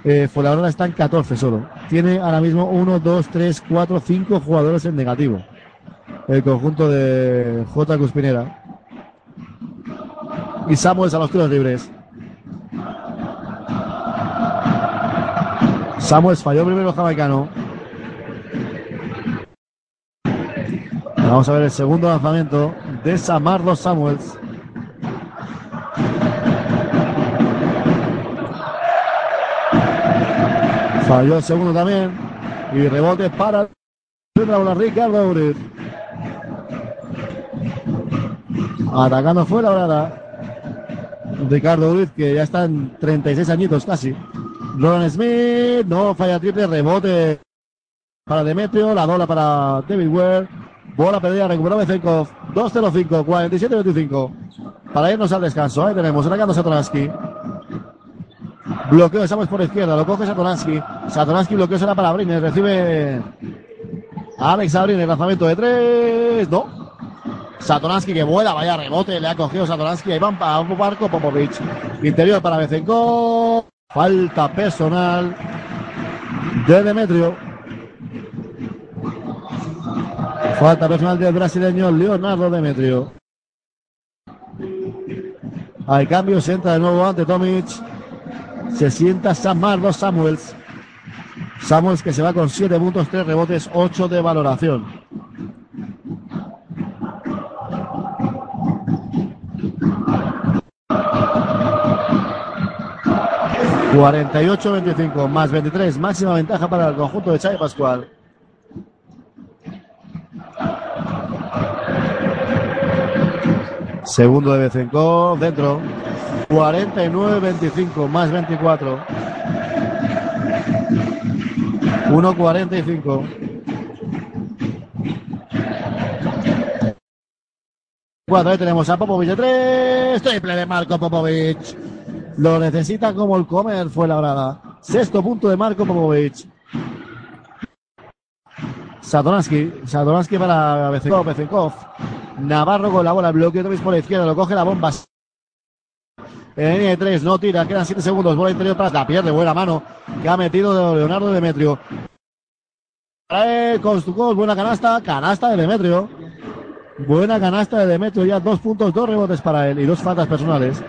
Eh, Fuenlabrada está en 14 solo. Tiene ahora mismo 1, 2, 3, 4, 5 jugadores en negativo. El conjunto de J. Cuspinera. Y Samuels a los tiros libres. Samuels falló primero el jamaicano. Vamos a ver el segundo lanzamiento de Samardo Samuels. Falló el segundo también. Y rebote para Ricardo Uriz. Atacando fuera ahora Ricardo Uriz, que ya está en 36 añitos casi. Roland Smith, no falla triple, rebote para Demetrio, la bola para David Ware. Bola perdida, recuperó Bezenkov. 2-0-5, 47-25. Para irnos al descanso. Ahí tenemos, sacando Satoransky. Bloqueo de Samuels por izquierda, lo coge Satoransky. Satoransky bloqueo será para Abrines, recibe Alex Abrines, lanzamiento de tres. No. Satoransky que vuela, vaya rebote, le ha cogido Satoransky. Ahí van para un barco Popovic. Interior para Bezenkov. Falta personal de Demetrio. Falta personal del brasileño Leonardo Demetrio. Hay cambio, se entra de nuevo ante Tomic. Se sienta Samardo Samuels. Samuels que se va con 7 puntos, 3 rebotes, 8 de valoración. 48-25 más 23, máxima ventaja para el conjunto de Chay Pascual. Segundo de Bezenkov, dentro. 49-25 más 24. 1-45. Cuatro, ahí tenemos a Popovic de 3. Triple de Marco Popovic. Lo necesita como el comer fue la brada. Sexto punto de Marco Popovic. Satoransky. Satoransky para Bezenkov. Navarro con la bola. Bloqueo por la izquierda. Lo coge la bomba. En línea de no tira, quedan siete segundos. Bola interior para la pierde, buena mano que ha metido Leonardo Demetrio. Construcos, buena canasta, canasta de Demetrio. Buena canasta de Demetrio, ya dos puntos, dos rebotes para él y dos faltas personales.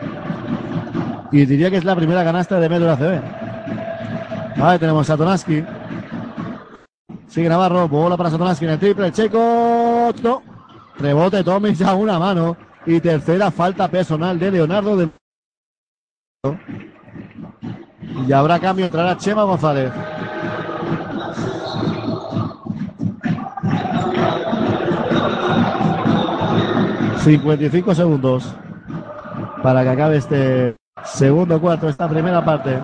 Y diría que es la primera canasta de Demetrio de ACB. Ahí tenemos Satonansky. Sigue Navarro, bola para Satonansky en el triple, Checo. No. Rebote, Tommy ya una mano. Y tercera falta personal de Leonardo de y habrá cambio, entrará Chema González. ...55 segundos... ...para que acabe este... ...segundo cuarto, esta primera parte...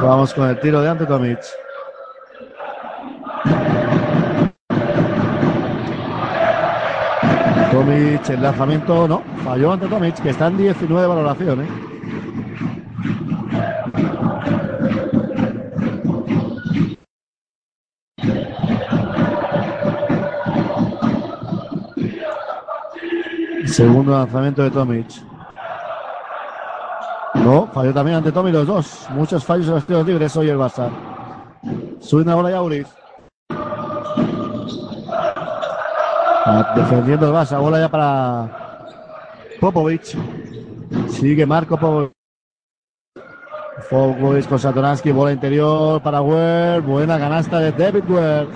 Vamos con el tiro de Ante Tomic. Tomic, el lanzamiento no, falló ante Tomic, que está en 19 valoraciones. Segundo lanzamiento de Tomic. No, falló también ante Tomic los dos. Muchos fallos en los tiros libres hoy el Barça. Sube una bola Yauris. Defendiendo el Barça, bola ya para Popovic. Sigue Marco Popovic. Popovic con Satoransky, bola interior para Ware. Buena canasta de David Ware.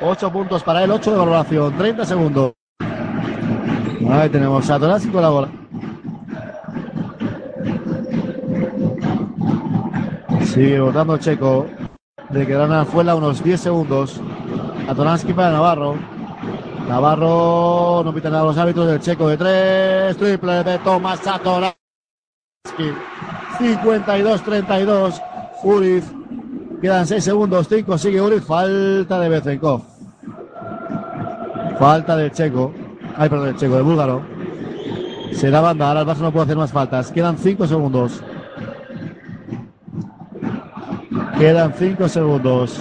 8 puntos para él, 8 de valoración, 30 segundos. Ahí tenemos Satoransky con la bola. Sigue votando Checo. Le quedan afuera unos 10 segundos. Satoransky para Navarro. Navarro, no pitan nada los árbitros del checo de tres, triple de Tomás Satoransky. 52-32, Uriz. Quedan 6 segundos, 5 sigue Uriz, falta de Bezenkov. Falta del checo, ay perdón, del checo, de búlgaro. Será banda, ahora el Barça no puede hacer más faltas. Quedan 5 segundos. Quedan 5 segundos.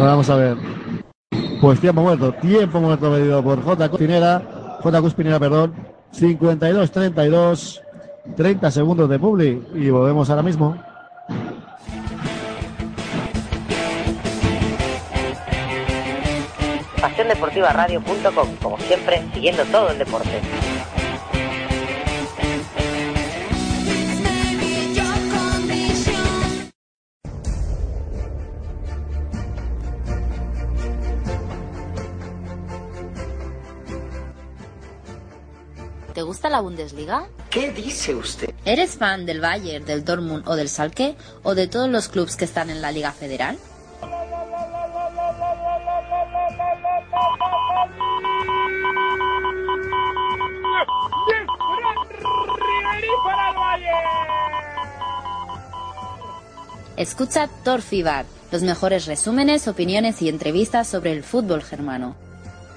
Vamos a ver. Pues tiempo muerto, tiempo muerto medido por J. Cuspinera, J. Cuspinera, perdón. 52-32, 30 segundos de Publi y volvemos ahora mismo. PasiónDeportivaRadio.com, como siempre, siguiendo todo el deporte. Gusta la Bundesliga? ¿Qué dice usted? ¿Eres fan del Bayern, del Dortmund o del Schalke o de todos los clubes que están en la Liga Federal? Escucha Torfibar, los mejores resúmenes, opiniones y entrevistas sobre el fútbol germano.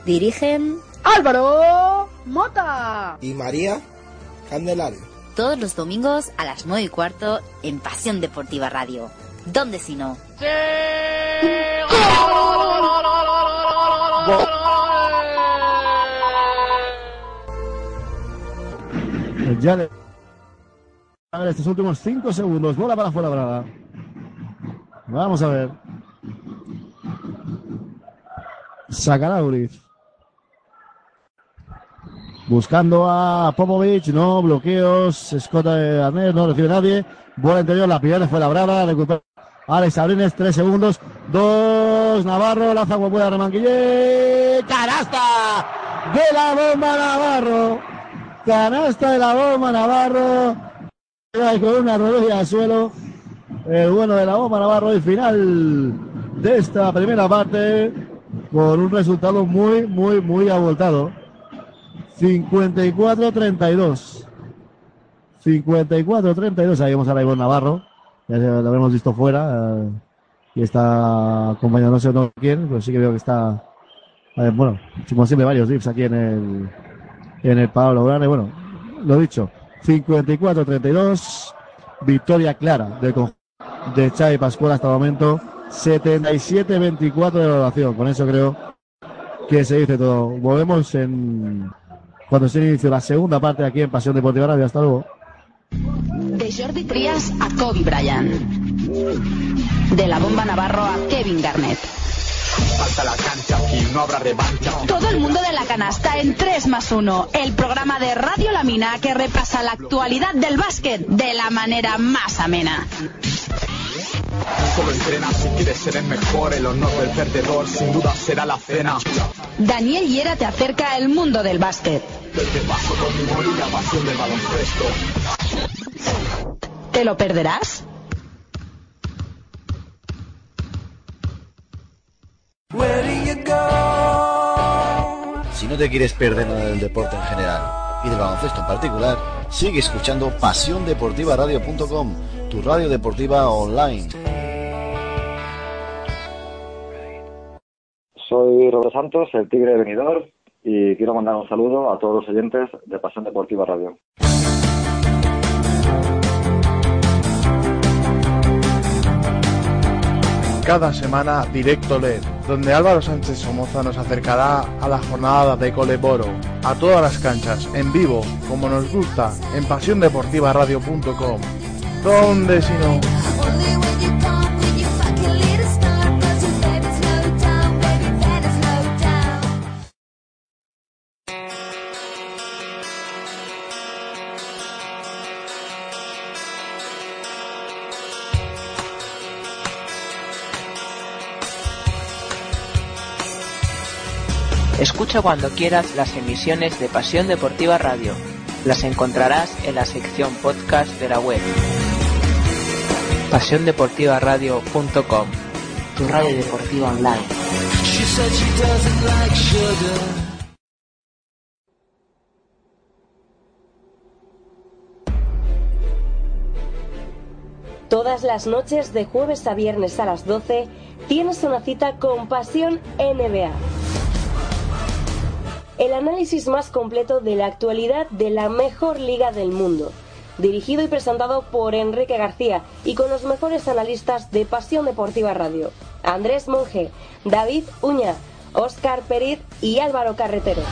Dirigen Álvaro Mota y María Candelario. Todos los domingos a las 9 y cuarto en Pasión Deportiva Radio. ¿Dónde si no? Ya le... A ver, estos últimos 5 segundos. Bola para afuera, Braga. Vamos a ver. Sacará Uriz. Buscando a Popovic, no, bloqueos, escota de Arnés, no recibe nadie. Bola interior, la primera fue labrada, recupera Alex Abrines, tres segundos, dos, Navarro, lanza como puede Remanquillé, canasta de la bomba Navarro, canasta de la bomba Navarro, con una rodilla al suelo, el bueno de la bomba Navarro y final de esta primera parte con un resultado muy, muy, muy abultado. 54-32. 54-32. Ahí vemos a Ivonne Navarro. Ya lo habremos visto fuera. eh, y está acompañándose no quién, pero sí que veo que está. eh, bueno, como siempre, varios dips aquí en el. En el Pablo Grande. Bueno, lo dicho. 54-32. Victoria clara del de Xavi Pascual hasta el momento. 77-24 de valoración. Con eso creo que se dice todo. Volvemos en cuando se inició la segunda parte aquí en Pasión Deportiva Radio. Hasta luego. De Jordi Trias a Kobe Bryant. De la bomba Navarro a Kevin Garnett. Falta la cancha y no habrá revancha. Todo el mundo de la canasta en 3 más 1. El programa de Radio La Mina que repasa la actualidad del básquet de la manera más amena. Solo entrena si quieres ser el mejor. El honor del perdedor sin duda será la cena. Daniel Hiera te acerca al mundo del básquet. Paso con mi humor y la pasión del baloncesto. ¿Te lo perderás? Si no te quieres perder nada del deporte en general y del baloncesto en particular, sigue escuchando PasiónDeportivaRadio.com, tu radio deportiva online. Soy Roberto Santos, el Tigre de Benidorm, y quiero mandar un saludo a todos los oyentes de Pasión Deportiva Radio. Cada semana Directo LED, donde Álvaro Sánchez Somoza nos acercará a la jornada de Coleboro, a todas las canchas, en vivo, como nos gusta, en pasiondeportivaradio.com. ¿Dónde si no? Escucha cuando quieras las emisiones de Pasión Deportiva Radio. Las encontrarás en la sección podcast de la web. pasiondeportivaradio.com, tu radio deportiva online. Todas las noches de jueves a viernes a las 12 tienes una cita con Pasión NBA. El análisis más completo de la actualidad de la mejor liga del mundo. Dirigido y presentado por Enrique García y con los mejores analistas de Pasión Deportiva Radio. Andrés Monge, David Uña, Óscar Periz y Álvaro Carretero.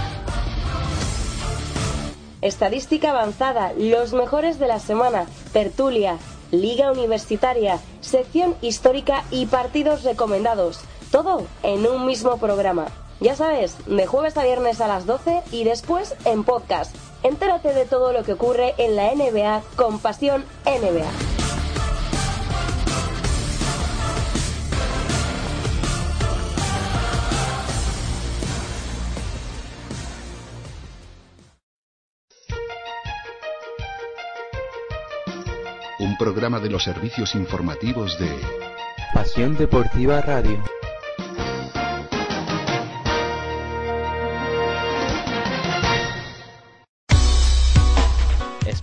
Estadística avanzada, los mejores de la semana, tertulia, liga universitaria, sección histórica y partidos recomendados. Todo en un mismo programa. Ya sabes, de jueves a viernes a las 12 y después en podcast. Entérate de todo lo que ocurre en la NBA con Pasión NBA. Un programa de los servicios informativos de Pasión Deportiva Radio.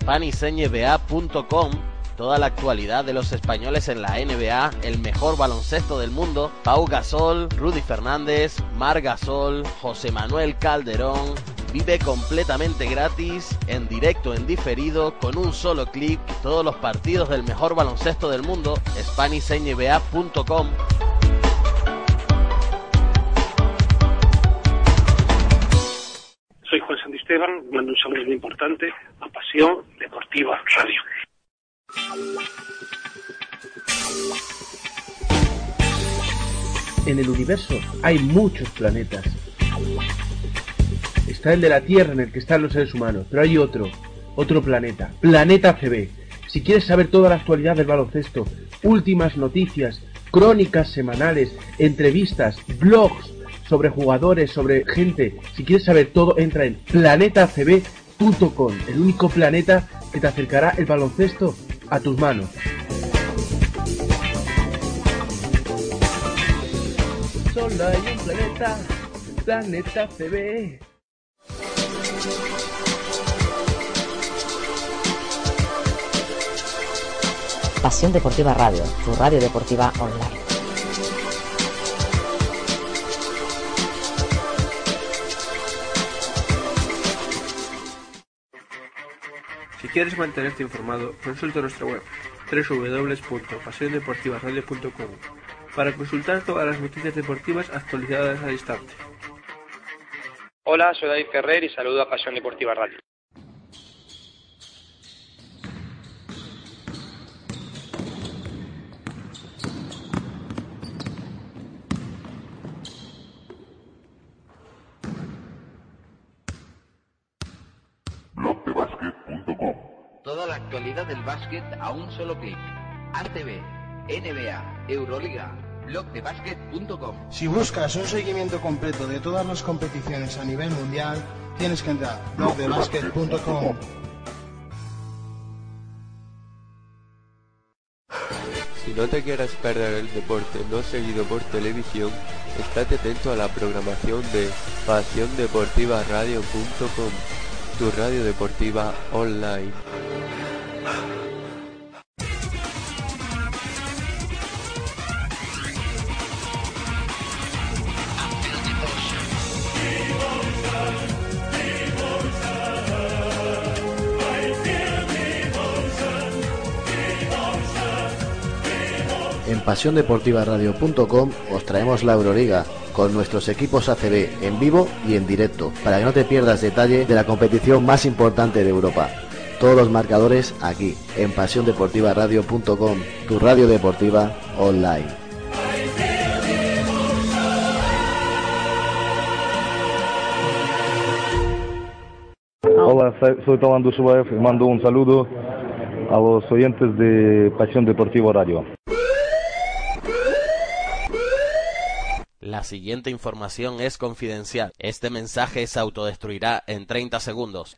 SpanishNBA.com Toda la actualidad de los españoles en la NBA, el mejor baloncesto del mundo, Pau Gasol, Rudy Fernández, Mar Gasol, José Manuel Calderón, Vive completamente gratis, en directo, en diferido, con un solo clic, todos los partidos del mejor baloncesto del mundo, SpanishNBA.com. Soy Juan Santisteban, mando un saludo muy importante a Pasión Deportiva Radio. En el universo hay muchos planetas. Está el de la Tierra en el que están los seres humanos, pero hay otro, otro planeta, Planeta CB. Si quieres saber toda la actualidad del baloncesto, últimas noticias, crónicas semanales, entrevistas, blogs sobre jugadores, sobre gente, si quieres saber todo, entra en planetacb.com, el único planeta que te acercará el baloncesto a tus manos. Solo hay un planeta, Planeta CB. Pasión Deportiva Radio, tu radio deportiva online. Quieres mantenerte informado, consulta nuestra web www.pasiondeportivaradio.com para consultar todas las noticias deportivas actualizadas al instante. Hola, soy David Ferrer y saludo a Pasión Deportiva Radio. Toda la actualidad del básquet a un solo clic. ATV, NBA, Euroliga, blogdebasket.com. Si buscas un seguimiento completo de todas las competiciones a nivel mundial, tienes que entrar a blogdebasket.com. Si no te quieres perder el deporte no seguido por televisión, estate atento a la programación de pasiondeportivaradio.com, tu radio deportiva online. En pasiondeportivaradio.com os traemos la Euroliga con nuestros equipos ACB en vivo y en directo para que no te pierdas detalle de la competición más importante de Europa. Todos los marcadores aquí en pasiondeportivaradio.com, tu radio deportiva online. Hola, soy Toman Dushubaev y mando un saludo a los oyentes de Pasión Deportiva Radio. La siguiente información es confidencial. Este mensaje se autodestruirá en 30 segundos.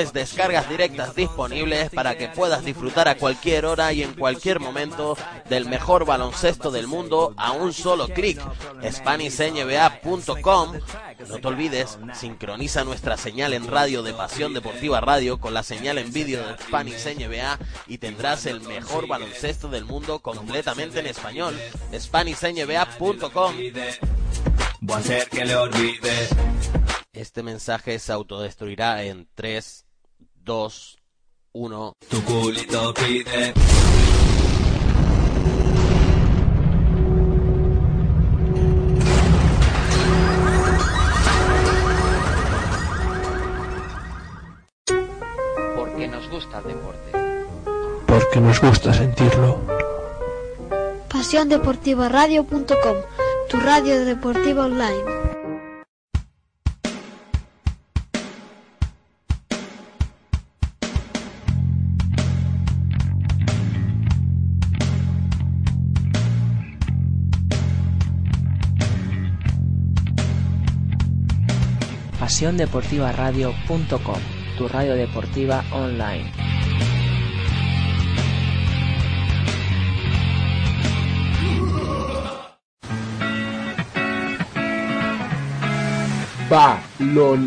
descargas directas disponibles para que puedas disfrutar a cualquier hora y en cualquier momento del mejor baloncesto del mundo a un solo clic. SpanishNBA.com. No te olvides, sincroniza nuestra señal en radio de Pasión Deportiva Radio con la señal en vídeo de Spanish NBA y tendrás el mejor baloncesto del mundo completamente en español. SpanishNBA.com. Voy a hacer que le olvide. Este mensaje se autodestruirá en 3, 2, 1. Tu culito pide. Porque nos gusta el deporte. Porque nos gusta sentirlo. PasiónDeportivaRadio.com, tu radio deportiva online. PasiónDeportivaRadio.com, tu radio deportiva online. Baloncesto.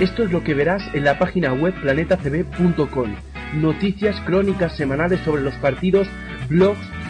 Esto es lo que verás en la página web planetacb.com. Noticias crónicas semanales sobre los partidos, blogs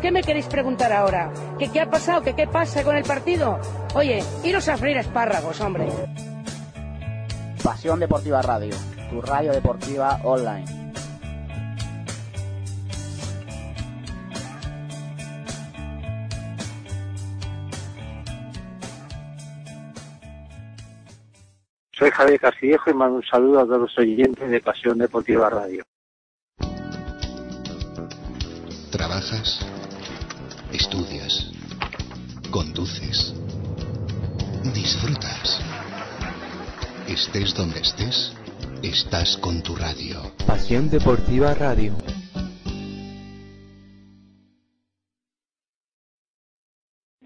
¿Qué me queréis preguntar ahora? ¿Que qué ha pasado? ¿Que qué pasa con el partido? Oye, iros a freír espárragos, hombre. Pasión Deportiva Radio, tu radio deportiva online. Soy Javier Castillejo y mando un saludo a todos los oyentes de Pasión Deportiva Radio. Trabajas, estudias, conduces, disfrutas. Estés donde estés, estás con tu radio. Pasión Deportiva Radio.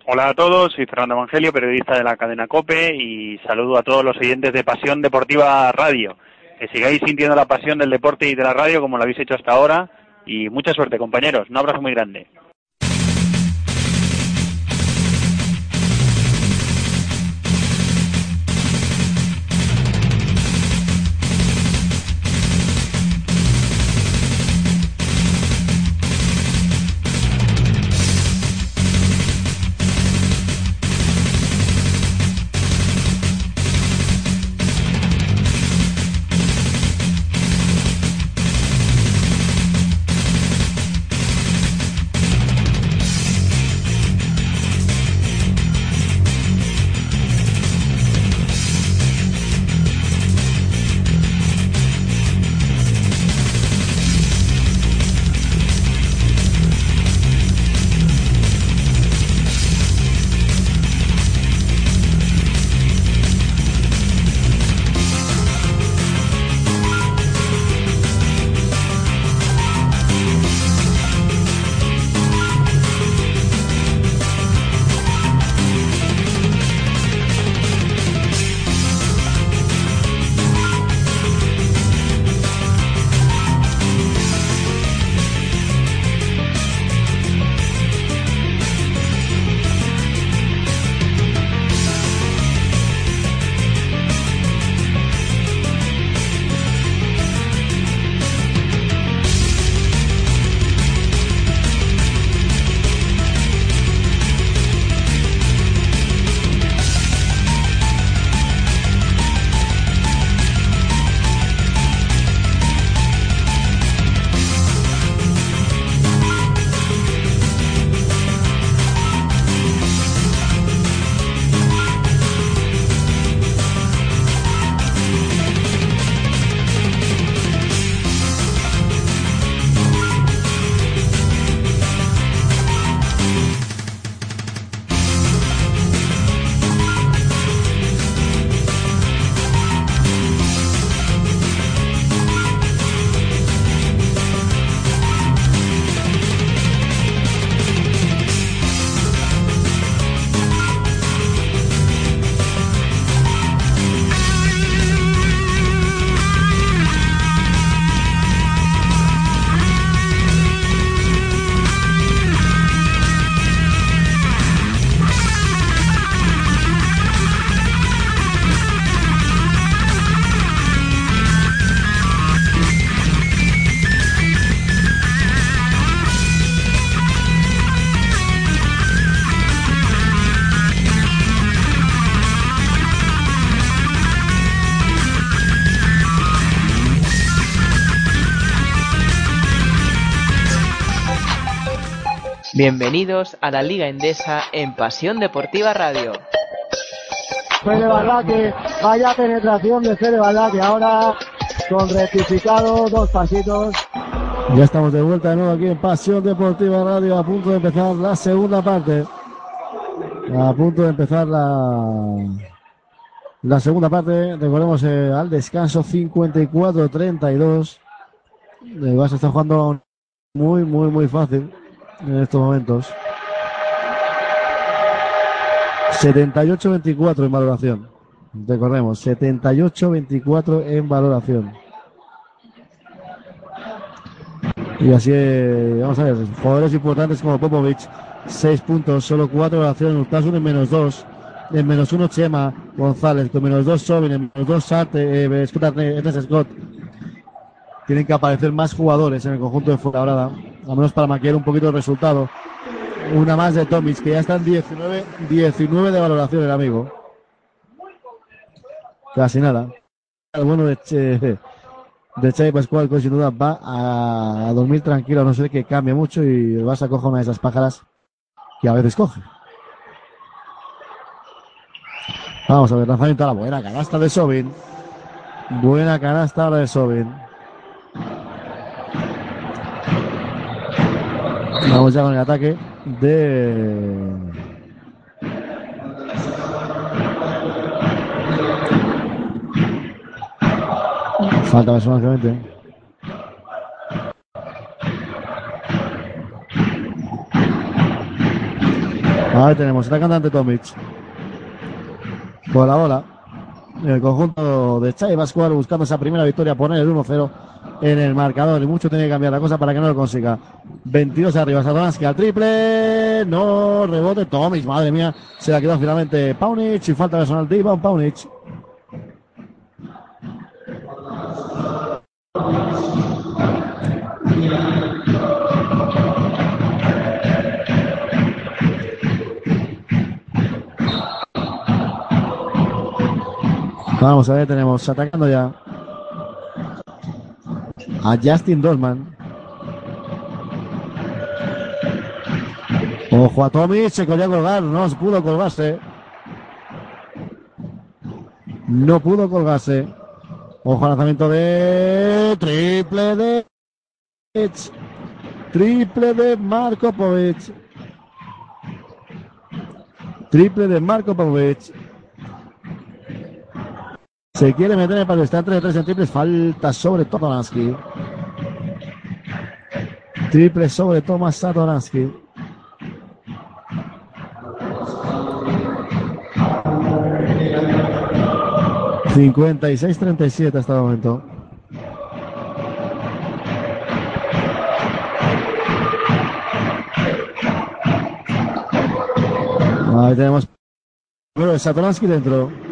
Hola a todos, soy Fernando Evangelio, periodista de la cadena COPE y saludo a todos los oyentes de Pasión Deportiva Radio. Que sigáis sintiendo la pasión del deporte y de la radio como lo habéis hecho hasta ahora y mucha suerte compañeros. Un abrazo muy grande. Bienvenidos a la Liga Endesa en Pasión Deportiva Radio. Fede Baldaque, vaya penetración de Fede Baldaque ahora con rectificado, dos pasitos. Ya estamos de vuelta de nuevo aquí en Pasión Deportiva Radio, a punto de empezar la segunda parte. A punto de empezar la, la segunda parte. Recordemos eh, al descanso 54-32. El Barça está jugando muy, muy, muy fácil en estos momentos. 78-24 en valoración. Recordemos, 78-24 en valoración. Y así, eh, vamos a ver, jugadores importantes como Popovic, 6 puntos, solo 4 valoraciones, Urtasun en menos 2, en menos 1 Chema González, con menos 2 Sobin, en menos 2 Sarte, eh, Scott, Scott. Tienen que aparecer más jugadores en el conjunto de Fuenlabrada, al menos para maquillar un poquito el resultado. Una más de Tomis, que ya están 19, 19 de valoración el amigo. Casi nada. El bueno de, che, de Xavi Pascual, que sin duda va a, a dormir tranquilo, a no ser que cambie mucho y el Barça coja una de esas pájaras que a veces coge. Vamos a ver, lanzamiento a la buena canasta de Sobin. Buena canasta ahora de Sobin. Vamos ya con el ataque de Falta personal, obviamente. Ahí tenemos, está cantante Tomic. Con la bola. El conjunto de Chay Pascual buscando esa primera victoria, poner el 1-0 en el marcador. Y mucho tiene que cambiar la cosa para que no lo consiga. 22 arriba, Satoransky al triple. No, rebote. Tomic, madre mía. Se la quedó finalmente Paunic. Y falta personal de Iván Paunic. Vamos a ver, tenemos atacando ya a Justin Dorman. Ojo a Tommy, se quería colgar, no pudo colgarse. No pudo colgarse. Ojo al lanzamiento de triple de triple de Marco Povic. Triple de Marco Povic. Se quiere meter en el palo, está 3 de 3 en triples, falta sobre Totoransky. Triple sobre Tomás Satoransky. Cincuenta y seis treinta y siete hasta el momento. Ahí tenemos de Satoransky dentro.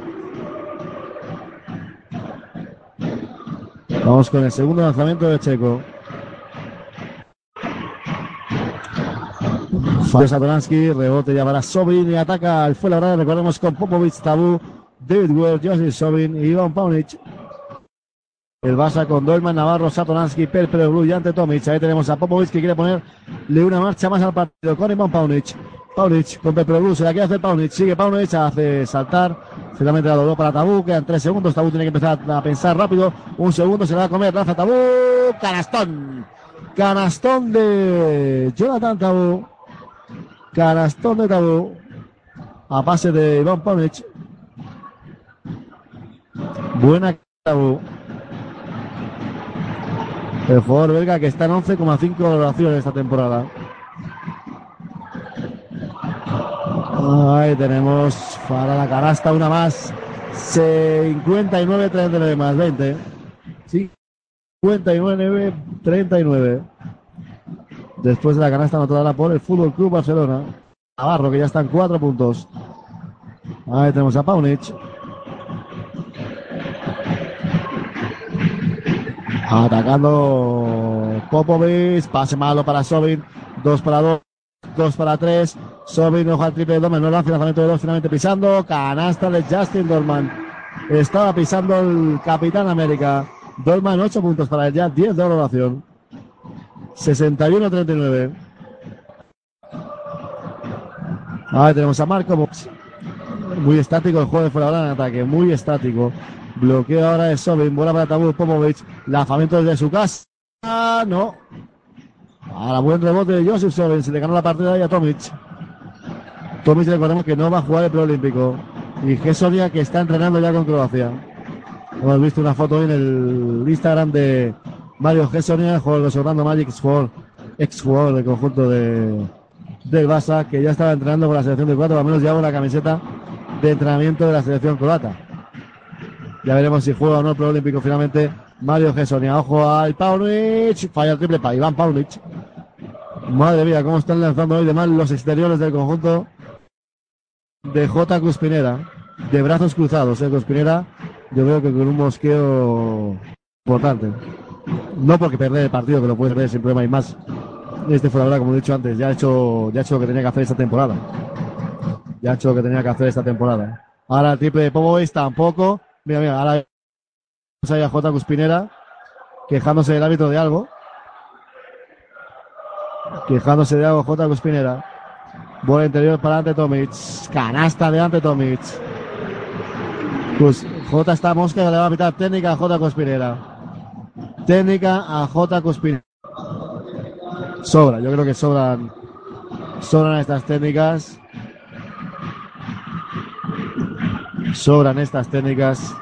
Vamos con el segundo lanzamiento de Checo. Fabio Satoransky, rebote ya para Sobin y ataca al Fuenlabrada. Recordemos con Popovic, Tabú, David Ward, Joseph Sobin y Iván Paunic. El Barça con Dolman, Navarro, Satoransky, Perpero, Blue y ante Tomic. Ahí tenemos a Popovic que quiere ponerle una marcha más al partido con Iván Paunic. Paunic con Perpero Blue, se la quiere hacer Paunic. Sigue Paunic, hace saltar. Finalmente la dobló para Tabú, quedan tres segundos. Tabú tiene que empezar a pensar rápido. Un segundo se la va a comer, lanza Tabú. Canastón. Canastón de Jonathan Tabú. Canastón de Tabú. A pase de Iván Paunic. Buena Tabú. El jugador belga que está en 11,5 valoraciones esta temporada. Ahí tenemos para la canasta una más. 59, 39 más 20. 59, 39. Después de la canasta anotada por el Fútbol Club Barcelona. Navarro, que ya están cuatro puntos. Ahí tenemos a Paunic. Atacando Popovic. Pase malo para Sobin. Dos para dos. Dos para tres. Sobin ojo al triple de Dorman. No lanza lanzamiento de dos. Finalmente pisando. Canasta de Justin Dorman. Estaba pisando el Capitán América. Dorman, ocho puntos para él ya. 10 de valoración. 61-39. Ahí tenemos a Marco. Muy estático el juego de fuera en ataque, muy estático. Bloqueo ahora de Sobin, bola para Tabú Popovic. Lanzamiento desde su casa. No. Ahora buen rebote de Joseph Sobin, se le ganó la partida ahí a Tomic. Tomic recordemos que no va a jugar el preolímpico. Y Gesonia que está entrenando ya con Croacia. Hemos visto una foto en el Instagram de Mario Gesonia, jugador de Orlando Magic, ex jugador del conjunto de, del Barça, que ya estaba entrenando con la selección de cuatro, al menos lleva una camiseta de entrenamiento de la selección croata. Ya veremos si juega o no el preolímpico finalmente Mario Gesonia. Ojo al Paulic, falla el triple para Iván Paulic. Madre mía, cómo están lanzando hoy de mal los exteriores del conjunto de J. Cuspinera, de brazos cruzados, ¿eh? Cuspinera, yo veo que con un mosqueo importante. No porque perder el partido, que lo puede perder sin problema y más. Este fue la como he dicho antes, ya ha hecho, ya ha hecho lo que tenía que hacer esta temporada. Ya ha hecho lo que tenía que hacer esta temporada. Ahora el triple de Popovic tampoco. Mira, mira, ahora vamos a J. Cuspinera quejándose del hábito de algo. Quejándose de algo J. Cuspinera. Bola interior para Ante Tomic. Canasta de Ante Tomic. Pues J está mosca, le va a pitar técnica a J. Cuspinera. Técnica a J. Cuspinera. Sobra, yo creo que sobran, sobran estas técnicas. Sobran estas técnicas.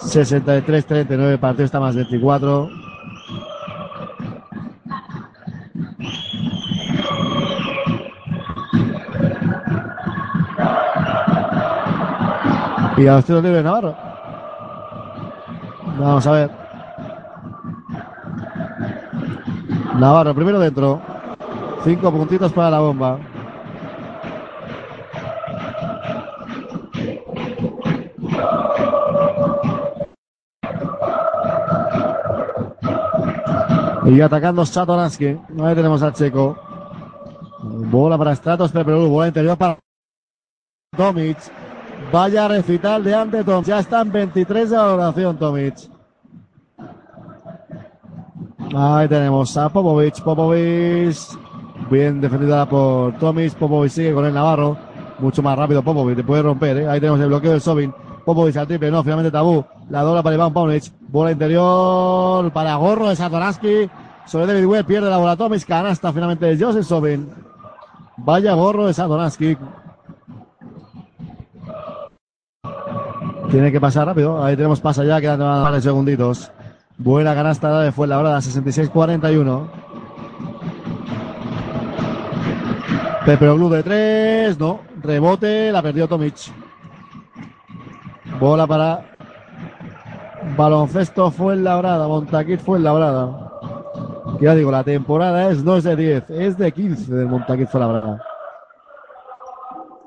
63-39, partido está más 24. Y a los tiros libres Navarro. Vamos a ver. Navarro, primero dentro. Cinco puntitos para la bomba. Y atacando Satoransky. Ahí tenemos al Checo. Bola para Stratos, pero bola interior para Tomic. Vaya recital de ante Tom. Ya están 23 de valoración, Tomic. Ahí tenemos a Popovic. Popovic. Bien defendida por Tomic. Popovic sigue con el Navarro. Mucho más rápido Popovic. Te puede romper. ¿eh? Ahí tenemos el bloqueo de Sobin. Popovic al triple. No, finalmente tabú. La dobla para Iván Paunic. Bola interior para Gorro de Satoransky. Sobre David Webb. Pierde la bola Tomic. Canasta finalmente de Joseph Sobin. Vaya gorro de Satoransky. Tiene que pasar rápido. Ahí tenemos pasa ya, quedan varios segunditos. Buena canasta de Fuenlabrada, 66-41. Pepe Blue de tres, no. Rebote, la perdió Tomic. Bola para baloncesto Fuenlabrada, Montaquit Fuenlabrada. Ya digo, la temporada es, no es de 10, es de 15 del Montaquit Fuenlabrada.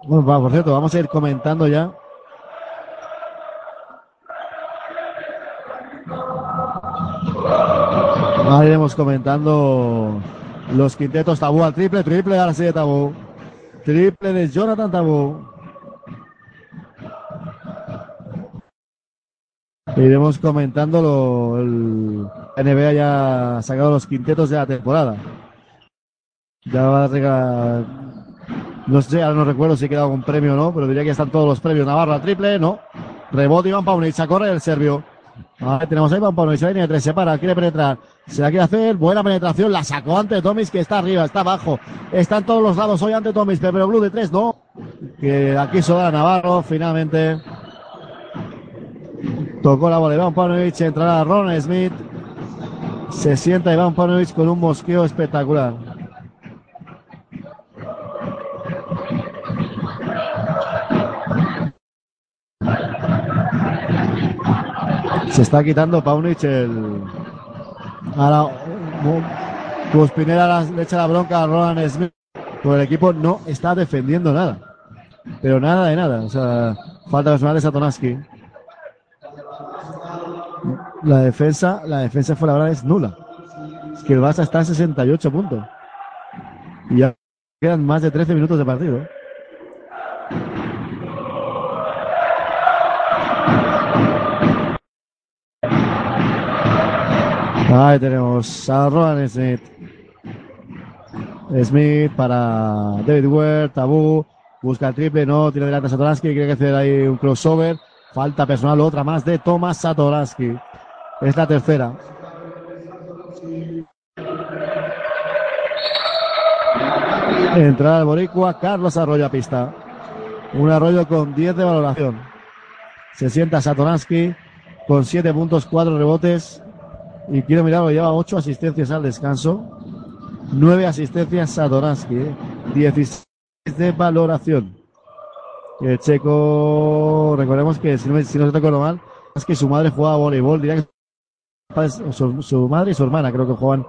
Bueno, por cierto, vamos a ir comentando ya Ahí iremos comentando los quintetos tabú al triple, triple ahora sí de tabú. Triple de Jonathan Tabú. Iremos comentando lo, el NBA ya ha sacado los quintetos de la temporada. Ya va a regalar, no sé, ahora no recuerdo si he quedado algún premio o no, pero diría que están todos los premios. Navarra triple, no. Rebote Iván Paunic, a correr el serbio. Ahí tenemos a Iván Paunic, viene de tres, se para, quiere penetrar. Se la quiere hacer, buena penetración, la sacó ante Tomis que está arriba, está abajo. Está en todos los lados hoy ante Tomis, pero Blue de tres no. Que aquí soda Navarro, finalmente. Tocó la bola Iván Paunic, entrará Ron Smith. Se sienta Iván Paunic con un mosqueo espectacular. Se está quitando Paunic el. Ahora, Cuspinera le echa la bronca a Roland Smith. Pues el equipo no está defendiendo nada. Pero nada de nada. O sea, falta personal de Satonaski. La defensa, la defensa fue la verdad es nula. Es que el Barça está en 68 puntos. Y ya quedan más de 13 minutos de partido. Ahí tenemos a Roland Smith. Smith para David Ware, Tabú, busca el triple, no, tiene delante a Satoransky, quiere hacer ahí un crossover, falta personal, otra más de Thomas Satoransky. Es la tercera. Entrada al Boricua, Carlos Arroyo a pista. Un arroyo con 10 de valoración. Se sienta Satoransky con 7 puntos, 4 rebotes. Y quiero mirarlo, lleva 8 asistencias al descanso. 9 asistencias Satoransky. ¿eh? 16 de valoración. El checo, recordemos que si no, si no se mal, es que su madre jugaba voleibol. Diría que su, madre y su hermana creo que jugaban,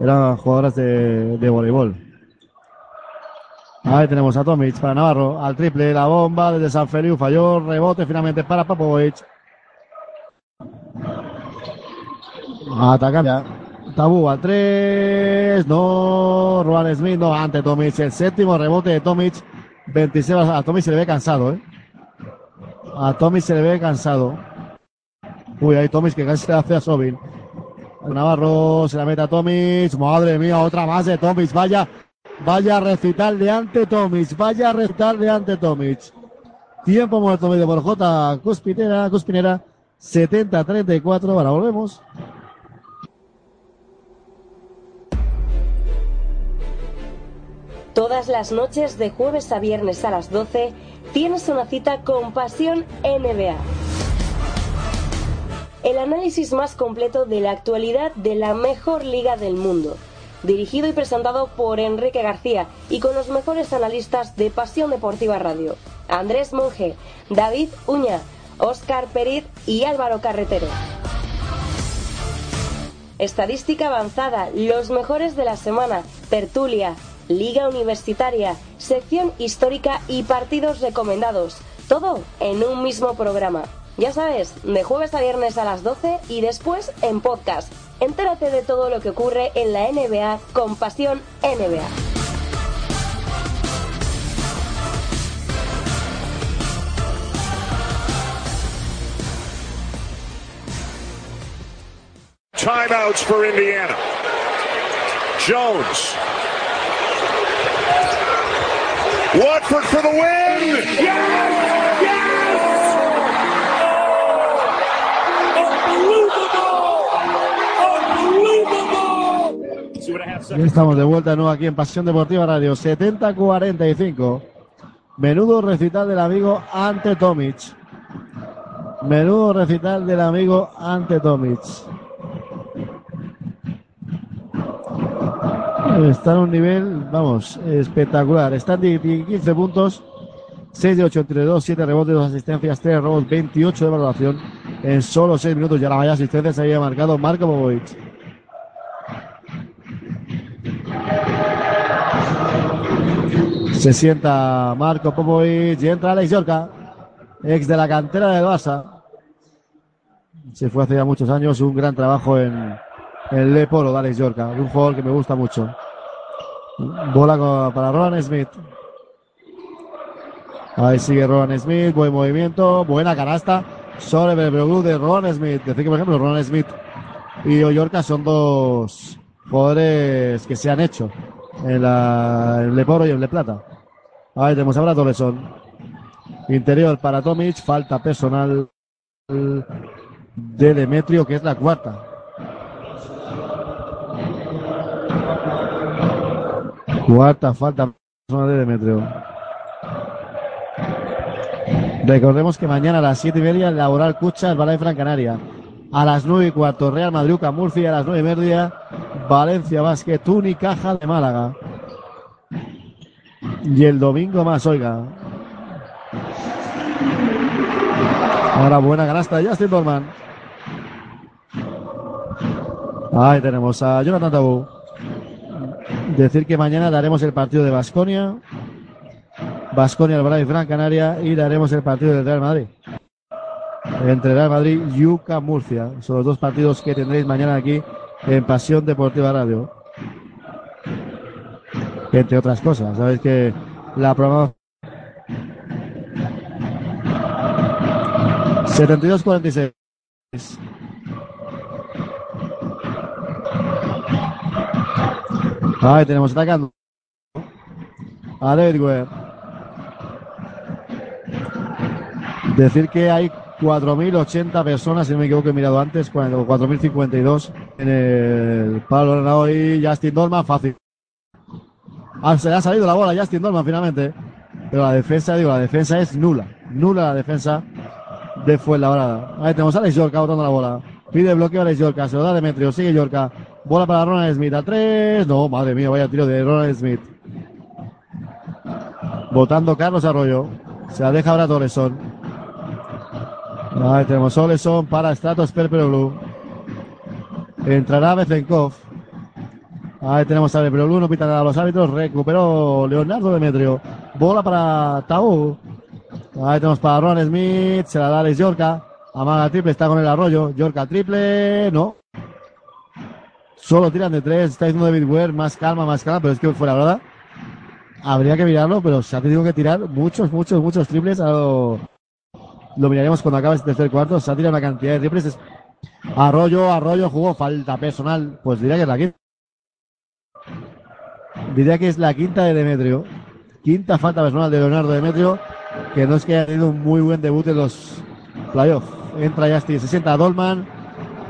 eran jugadoras de, voleibol. Ahí tenemos a Tomic para Navarro, al triple, la bomba desde San Feliu, falló, rebote finalmente para Popovic. Ataca ya. Tabú al 3, no, Roland Smith, no, ante Tomic, el séptimo rebote de Tomic, 26, a Tomic se le ve cansado, eh. A Tomic se le ve cansado. Uy, ahí Tomic que casi se hace a Sobin. Navarro se la mete a Tomic, madre mía, otra más de Tomic, vaya, Vaya recital de ante Tomic, vaya recital de ante Tomic. Tiempo muerto medio por J. Cuspinera, Cuspinera, 70-34. Ahora volvemos. Todas las noches de jueves a viernes a las 12 tienes una cita con Pasión NBA. El análisis más completo de la actualidad de la mejor liga del mundo dirigido y presentado por Enrique García y con los mejores analistas de Pasión Deportiva Radio, Andrés Monge, David Uña, Óscar Periz y Álvaro Carretero. Estadística avanzada, los mejores de la semana, tertulia, liga universitaria, sección histórica y partidos recomendados, todo en un mismo programa. Ya sabes, de jueves a viernes a las 12 y después en podcast. Entérate de todo lo que ocurre en la NBA con Pasión NBA. Timeouts for Indiana. Jones. Watford for the win. Yes! Ya estamos de vuelta de nuevo aquí en Pasión Deportiva Radio 70-45. Menudo recital del amigo Ante Tomic. Menudo recital del amigo Ante Tomic. Está en un nivel, vamos, espectacular. Están de 15 puntos, 6 de 8 entre 2, 7 rebotes, 2 asistencias, 3 robos, 28 de valoración en solo 6 minutos. Ya la vaya asistencia se había marcado Marco Popovic. Se sienta Marco Popovic y entra Alex Yorca, ex de la cantera del Barça. Se fue hace ya muchos años un gran trabajo en el Le Polo de Alex Yorca, un jugador que me gusta mucho. Bola para Roland Smith. Ahí sigue Roland Smith, buen movimiento, buena canasta sobre el de Roland Smith. Decir que, por ejemplo, Roland Smith y Oyorca son dos jugadores que se han hecho en, la, en Leporo y en Le Plata. Ahí tenemos a Brad Oleson. Interior para Tomic, falta personal de Demetrio, que es la cuarta. Cuarta falta personal de Demetrio. Recordemos que mañana a las siete y media Laboral Cucha, el Balay Fran Canaria. A las nueve y cuarto Real Madrid, Murcia. A las nueve y media Valencia Basket, Caja de Málaga. Y el domingo más, oiga. Ahora buena canasta de Justin Dorman. Ahí tenemos a Jonathan Tabú. Decir que mañana daremos el partido de Basconia. Basconia, Alvarado y Gran Canaria. Y daremos el partido del Real Madrid. Entre Real Madrid y UCA Murcia. Son los dos partidos que tendréis mañana aquí en Pasión Deportiva Radio. Entre otras cosas, sabéis que la programación 72-46. Ahí tenemos atacando a David. Decir que hay 4.080 personas, si no me equivoco, he mirado antes, 4.052 en el palo ganador y Justin Dolman, fácil. Ah, se le ha salido la bola a Justin Dolman finalmente. Pero la defensa, digo, la defensa es nula. Nula la defensa de Fuenlabrada. Ahí tenemos a Alex Yorka botando la bola. Pide bloqueo a Alex Yorka, se lo da Demetrio, sigue Yorka. Bola para Ronald Smith a tres. No, madre mía, vaya tiro de Ronald Smith. Votando Carlos Arroyo. Se la deja ahora Toleson. Ahí tenemos Oleson para Stratos Perperoglu. Entrará Bezenkov. Ahí tenemos a Perperoglu, no pitan a los árbitros. Recuperó Leonardo Demetrio. Bola para Tabú. Ahí tenemos para Ron Smith. Se la da Alex Yorka. Amaga triple, está con el arroyo. Yorka triple. No. Solo tiran de tres. Está diciendo David Ware. Más calma, más calma. Pero es que fuera, ¿verdad? Habría que mirarlo, pero se ha tenido que tirar muchos, muchos, muchos triples. A lo, lo miraremos cuando acabe este tercer cuarto. Se ha tirado una cantidad de triples. Es- Arroyo, Arroyo jugó falta personal. Pues diría que es la quinta. Diría que es la quinta de Demetrio. Quinta falta personal de Leonardo Demetrio. Que no es que haya tenido un muy buen debut en los playoffs. Entra Justin, se sienta Dolman.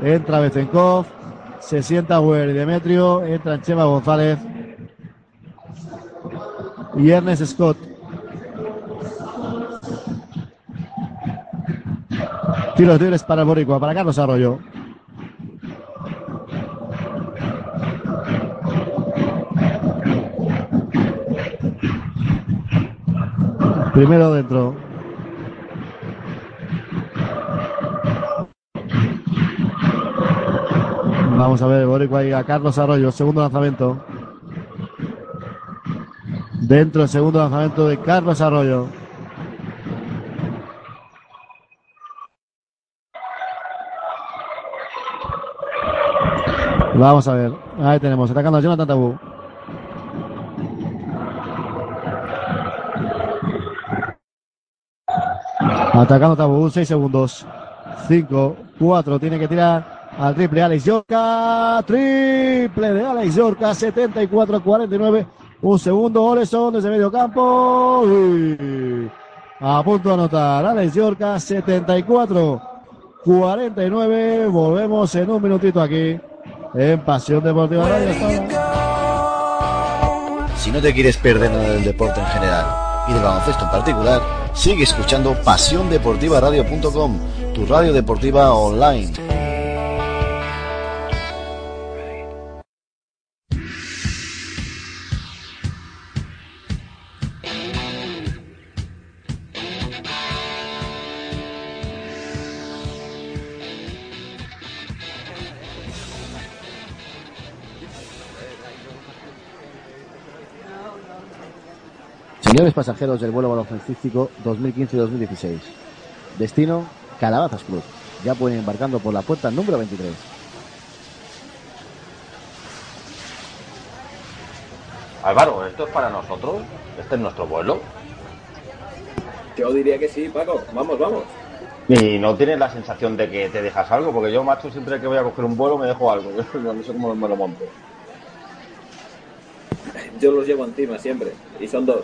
Entra Bezenkov. Se sienta Weir y Demetrio. Entra Chema González. Y Ernest Scott. Tiros libres para el Boricua, para Carlos Arroyo. Primero dentro. Vamos a ver, Boricua y a Carlos Arroyo, segundo lanzamiento. Dentro el segundo lanzamiento de Carlos Arroyo. Vamos a ver. Ahí tenemos, atacando a Jonathan Tabú. Atacando Tabú, 6 segundos. 5, 4, tiene que tirar al triple Alex Yorka. Triple de Alex Yorka, 74-49. Un segundo, Oleson desde medio campo. Uy. A punto de anotar Alex Yorka, 74-49. Volvemos en un minutito aquí en Pasión Deportiva Radio. Si no te quieres perder nada del deporte en general y del baloncesto en particular, sigue escuchando pasiondeportivaradio.com, tu radio deportiva online. Señores pasajeros del vuelo baloncestístico 2015-2016. Destino, Calabazas Club. Ya pueden ir embarcando por la puerta número 23. Álvaro, ¿esto es para nosotros? ¿Este es nuestro vuelo? Yo diría que sí, Paco. Vamos, vamos. ¿Y no tienes la sensación de que te dejas algo? Porque yo, macho, siempre que voy a coger un vuelo me dejo algo. Yo no sé cómo me lo monto. Yo los llevo encima siempre. Y son dos.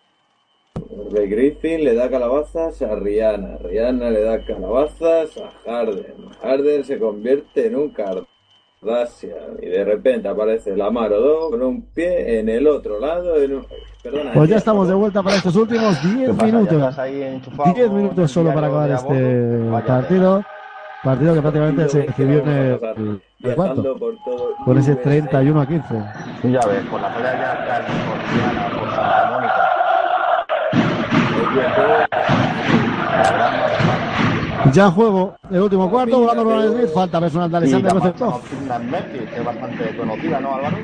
Ray Griffin le da calabazas a Rihanna. Rihanna le da calabazas a Harden. Harden se convierte en un Kardashian. Y de repente aparece la Marodó con un pie en el otro lado. En un... Perdona, Pues ya estamos de vuelta para estos últimos 10 pasa? ¿Ya minutos. estás ahí enchufado 10 con minutos solo para acabar este partido. Partido que prácticamente se decidió en el, el cuarto. Con ese 31 a 15. Ya ves, por la playa ya californiana, por Santa Mónica. Ya en juego el último cuarto, volando Ronald Smith, falta personal de Alexander Camacho Bezenkov. Fitness Memphis, que es bastante conocida, ¿no, Álvaro?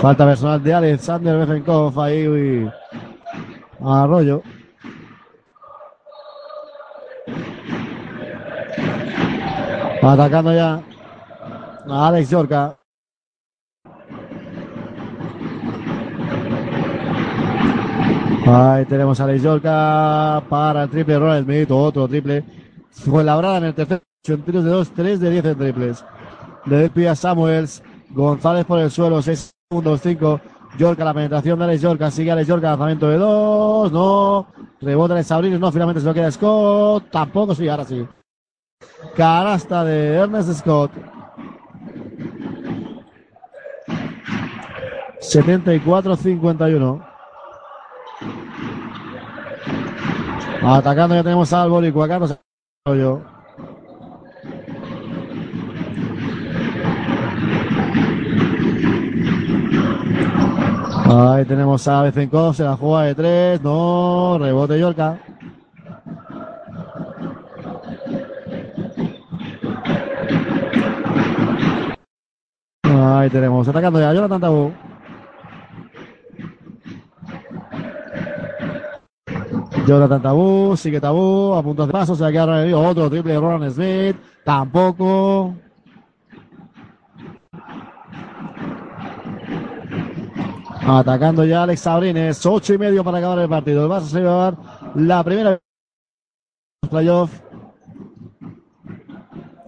Falta personal de Alexander Bezenkov ahí uy, a Arroyo. Atacando ya a Alex Yorca. Ahí tenemos a Yorca para el triple Ronald Smith, otro triple. Fue labrada en el tercer en tiros de 2, 3 de 10 en triples. Le despide Samuels. González por el suelo, 6 segundos, 5. Yorca, la penetración de Alex Yorca. Sigue Alex Yorca, lanzamiento de 2. No. Rebota de Sabrinos, no. Finalmente se lo queda Scott. Tampoco, sí, ahora sí. Canasta de Ernest Scott. 74-51. Atacando ya tenemos al Boricua, Carlos Arroyo. Ahí tenemos a Bezenkov, se la juega de tres, no, rebote Yorca. Ahí tenemos, atacando ya Jonathan Tabú. Jonathan Tabú, sigue Tabú, a puntos de paso, se va a quedar otro triple de Ron Smith, tampoco. Atacando ya Alex Sabrines, ocho y medio para acabar el partido. El Barça se va a llevar la primera playoff.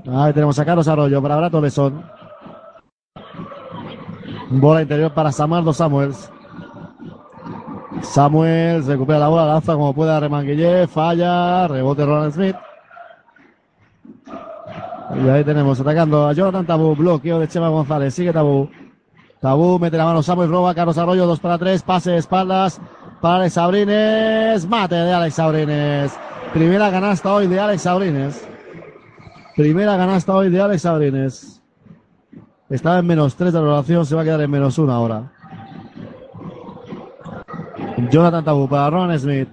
Ahí tenemos a Carlos Arroyo para Brato Lesón. Bola interior para Samardo Samuels. Samuels recupera la bola, lanza como pueda Remanguille, falla, rebote Ronald Smith. Y ahí tenemos atacando a Jonathan Tabú, bloqueo de Chema González, sigue Tabú. Tabú mete la mano Samuel, roba Carlos Arroyo, 2 para 3, pase de espaldas para Alex Sabrines, mate de Alex Sabrines. Primera canasta hoy de Alex Sabrines. Primera canasta hoy de Alex Sabrines. Estaba en menos 3 de la relación, se va a quedar en menos 1 ahora. Jonathan Tabú para Ron Smith.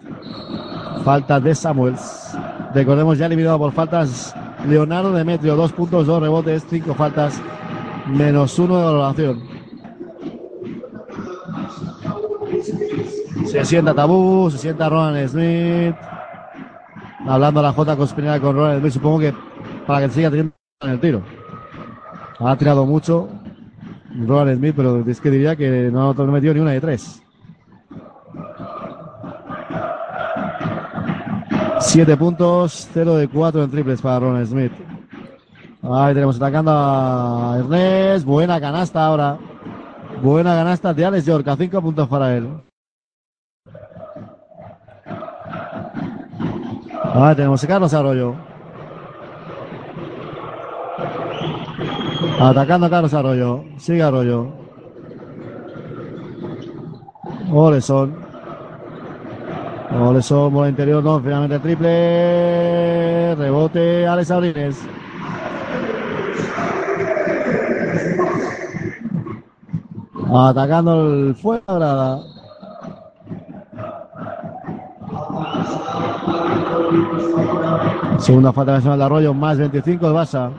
Falta de Samuels. Recordemos ya eliminado por faltas Leonardo Demetrio, 2 puntos, 2 rebotes, 5 faltas, menos 1 de valoración. Se sienta Tabú, se sienta Ron Smith. Hablando a la J conspirada con Ron Smith, supongo que para que siga teniendo en el tiro. Ha tirado mucho Ron Smith, pero es que diría que no ha metido ni una de tres. Siete puntos, 0 de 4 en triples para Ron Smith. Ahí tenemos atacando a Ernest. Buena canasta ahora. Buena canasta de Alex Yorca. 5 puntos para él. Ahí tenemos a Carlos Arroyo. Atacando a Carlos Arroyo. Sigue Arroyo. Oleson. Oleson, bola interior, no, finalmente triple. Rebote, Alex Abrines. Atacando el fuera grada. Segunda falta nacional de Arroyo, más 25 de Basa.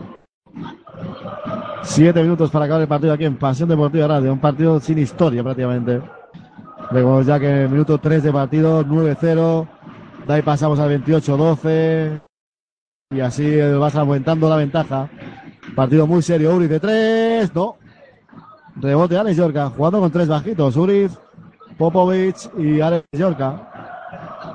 Siete minutos para acabar el partido aquí en Pasión Deportiva Radio. Un partido sin historia prácticamente. Recordemos ya que en el minuto 3 de partido, 9-0. De ahí pasamos al 28-12. Y así vas aumentando la ventaja. Partido muy serio. Uriz de 3. No. Rebote Alex Yorca. Jugando con tres bajitos. Uriz, Popovic y Alex Yorca.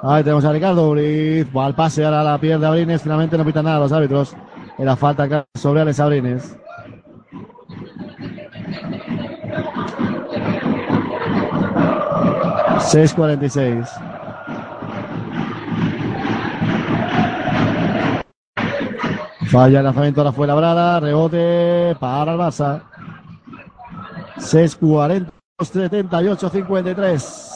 Ahí tenemos a Ricardo Uriz. Va al pase, ahora la pierde Abrines. Finalmente no pitan nada los árbitros. Era falta acá sobre Alex Abrines. Seis cuarenta y seis. Falla el lanzamiento, ahora fue labrada. Rebote para el Barça. 6-40, 78-53.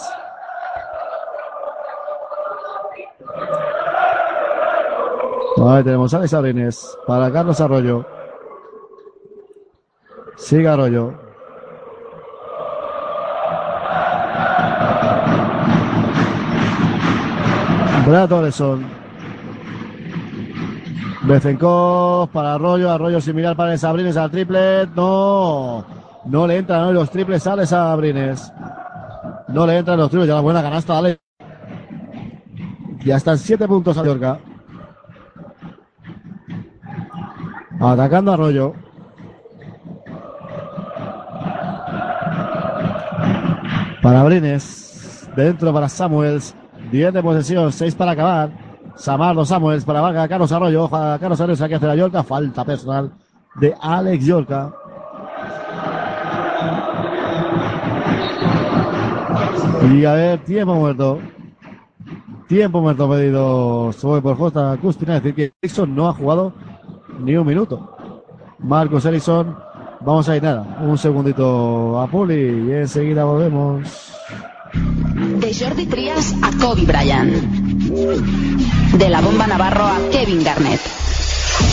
Ahí tenemos a Alex Abrines para Carlos Arroyo. Sigue Arroyo. Brad Oleson. Bezenkov para Arroyo, Arroyo sin mirar para Sabrines al triple. No, no le entran hoy los triples a Sabrines. No le entran los triples, ya la buena canasta, dale. Ya están siete puntos a Yorca. Atacando Arroyo. Para Brines. Dentro para Samuels. 10 de posesión, 6 para acabar. Samardo Samuels para Vaca, Carlos Arroyo. Carlos Arroyo se hace la Yorca. Falta personal de Alex Yorca. Y a ver, tiempo muerto. Tiempo muerto pedido sobre por J. Custina. Decir, que Erickson no ha jugado ni un minuto. Marcos Erickson. Vamos a ir nada. Un segundito a Puli y enseguida volvemos. De Jordi Trias a Kobe Bryant. De la bomba Navarro a Kevin Garnett.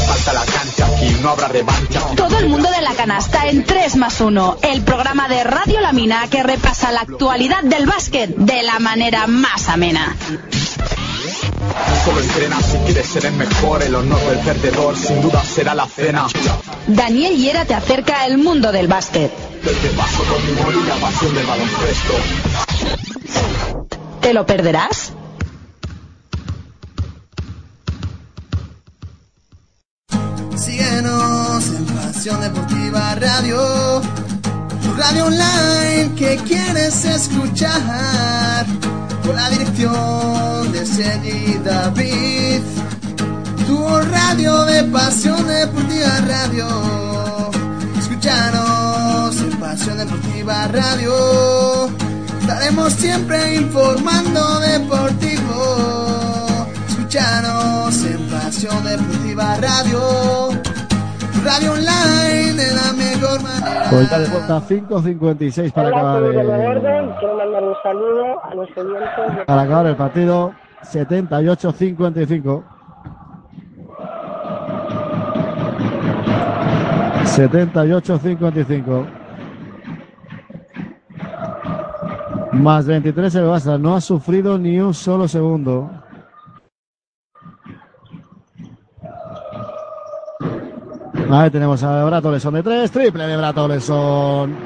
Falta la cancha, aquí no habrá revancha. Todo el mundo de la canasta en 3 más 1, el programa de Radio La Mina que repasa la actualidad del básquet de la manera más amena. Solo entrena si quieres ser el mejor, el honor del perdedor sin duda será la cena. Daniel Hiera te acerca al mundo del básquet. Desde paso con mi pasión del baloncesto. ¿Te lo perderás? Síguenos en Pasión Deportiva Radio, tu radio online que quieres escuchar, con la dirección de Sergi David, tu radio de Pasión Deportiva Radio. Escúchanos en Pasión Deportiva Radio, estaremos siempre informando deportivo. Escúchanos en Pasión Deportiva Radio, radio online de la mejor manera. Ya de vuelta 5.56 para acabar, Hola, el, Verde. Quiero mandar un saludo a los oyentes para acabar el partido. 78-55. 78-55. Más 23 el Barça. No ha sufrido ni un solo segundo. Ahí tenemos a Bratoleson de 3. Triple de Bratoleson.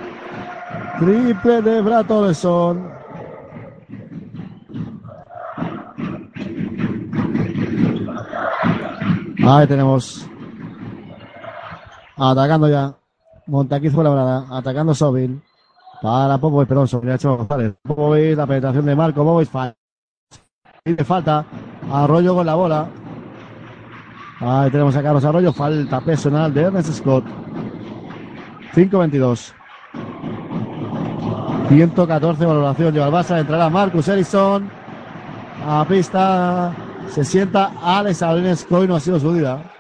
Triple de Bratoleson. Ahí tenemos. Atacando ya. Montaquiz por la brada. Atacando Sobin. Para Popovic, perdón, Sobin ha hecho González. Popovic, la penetración de Marco Popovic. Falta. Y le falta. Arroyo con la bola. Ahí tenemos a Carlos Arroyo. Falta personal de Ernest Scott. 5-22. 114 valoración. Lleva el Barça. Entrará Marcus Ellison. A pista. Se sienta Alex que hoy no ha sido su día.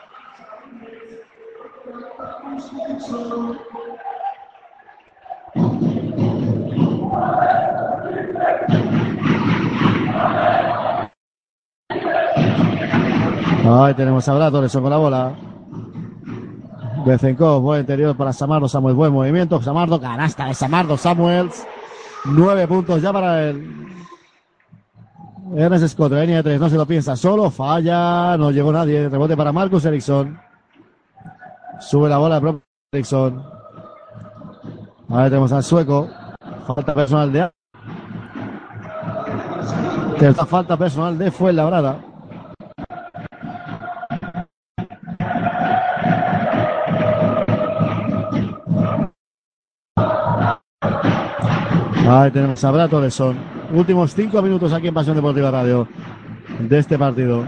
Ahí tenemos a Bratoleson con la bola. Bezenkov, buen interior para Samardo Samuel, buen movimiento. Samardo, canasta de Samardo Samuels. Nueve puntos ya para él. Ernest Scott, la línea de tres, no se lo piensa solo, falla, no llegó nadie. Rebote para Marcus Ericsson. Sube la bola de propio Ericsson. Ahí tenemos al sueco. Falta personal de. Tercera falta personal de Fuenlabrada. Ahí tenemos a Bratoleson. Últimos cinco minutos aquí en Pasión Deportiva Radio de este partido.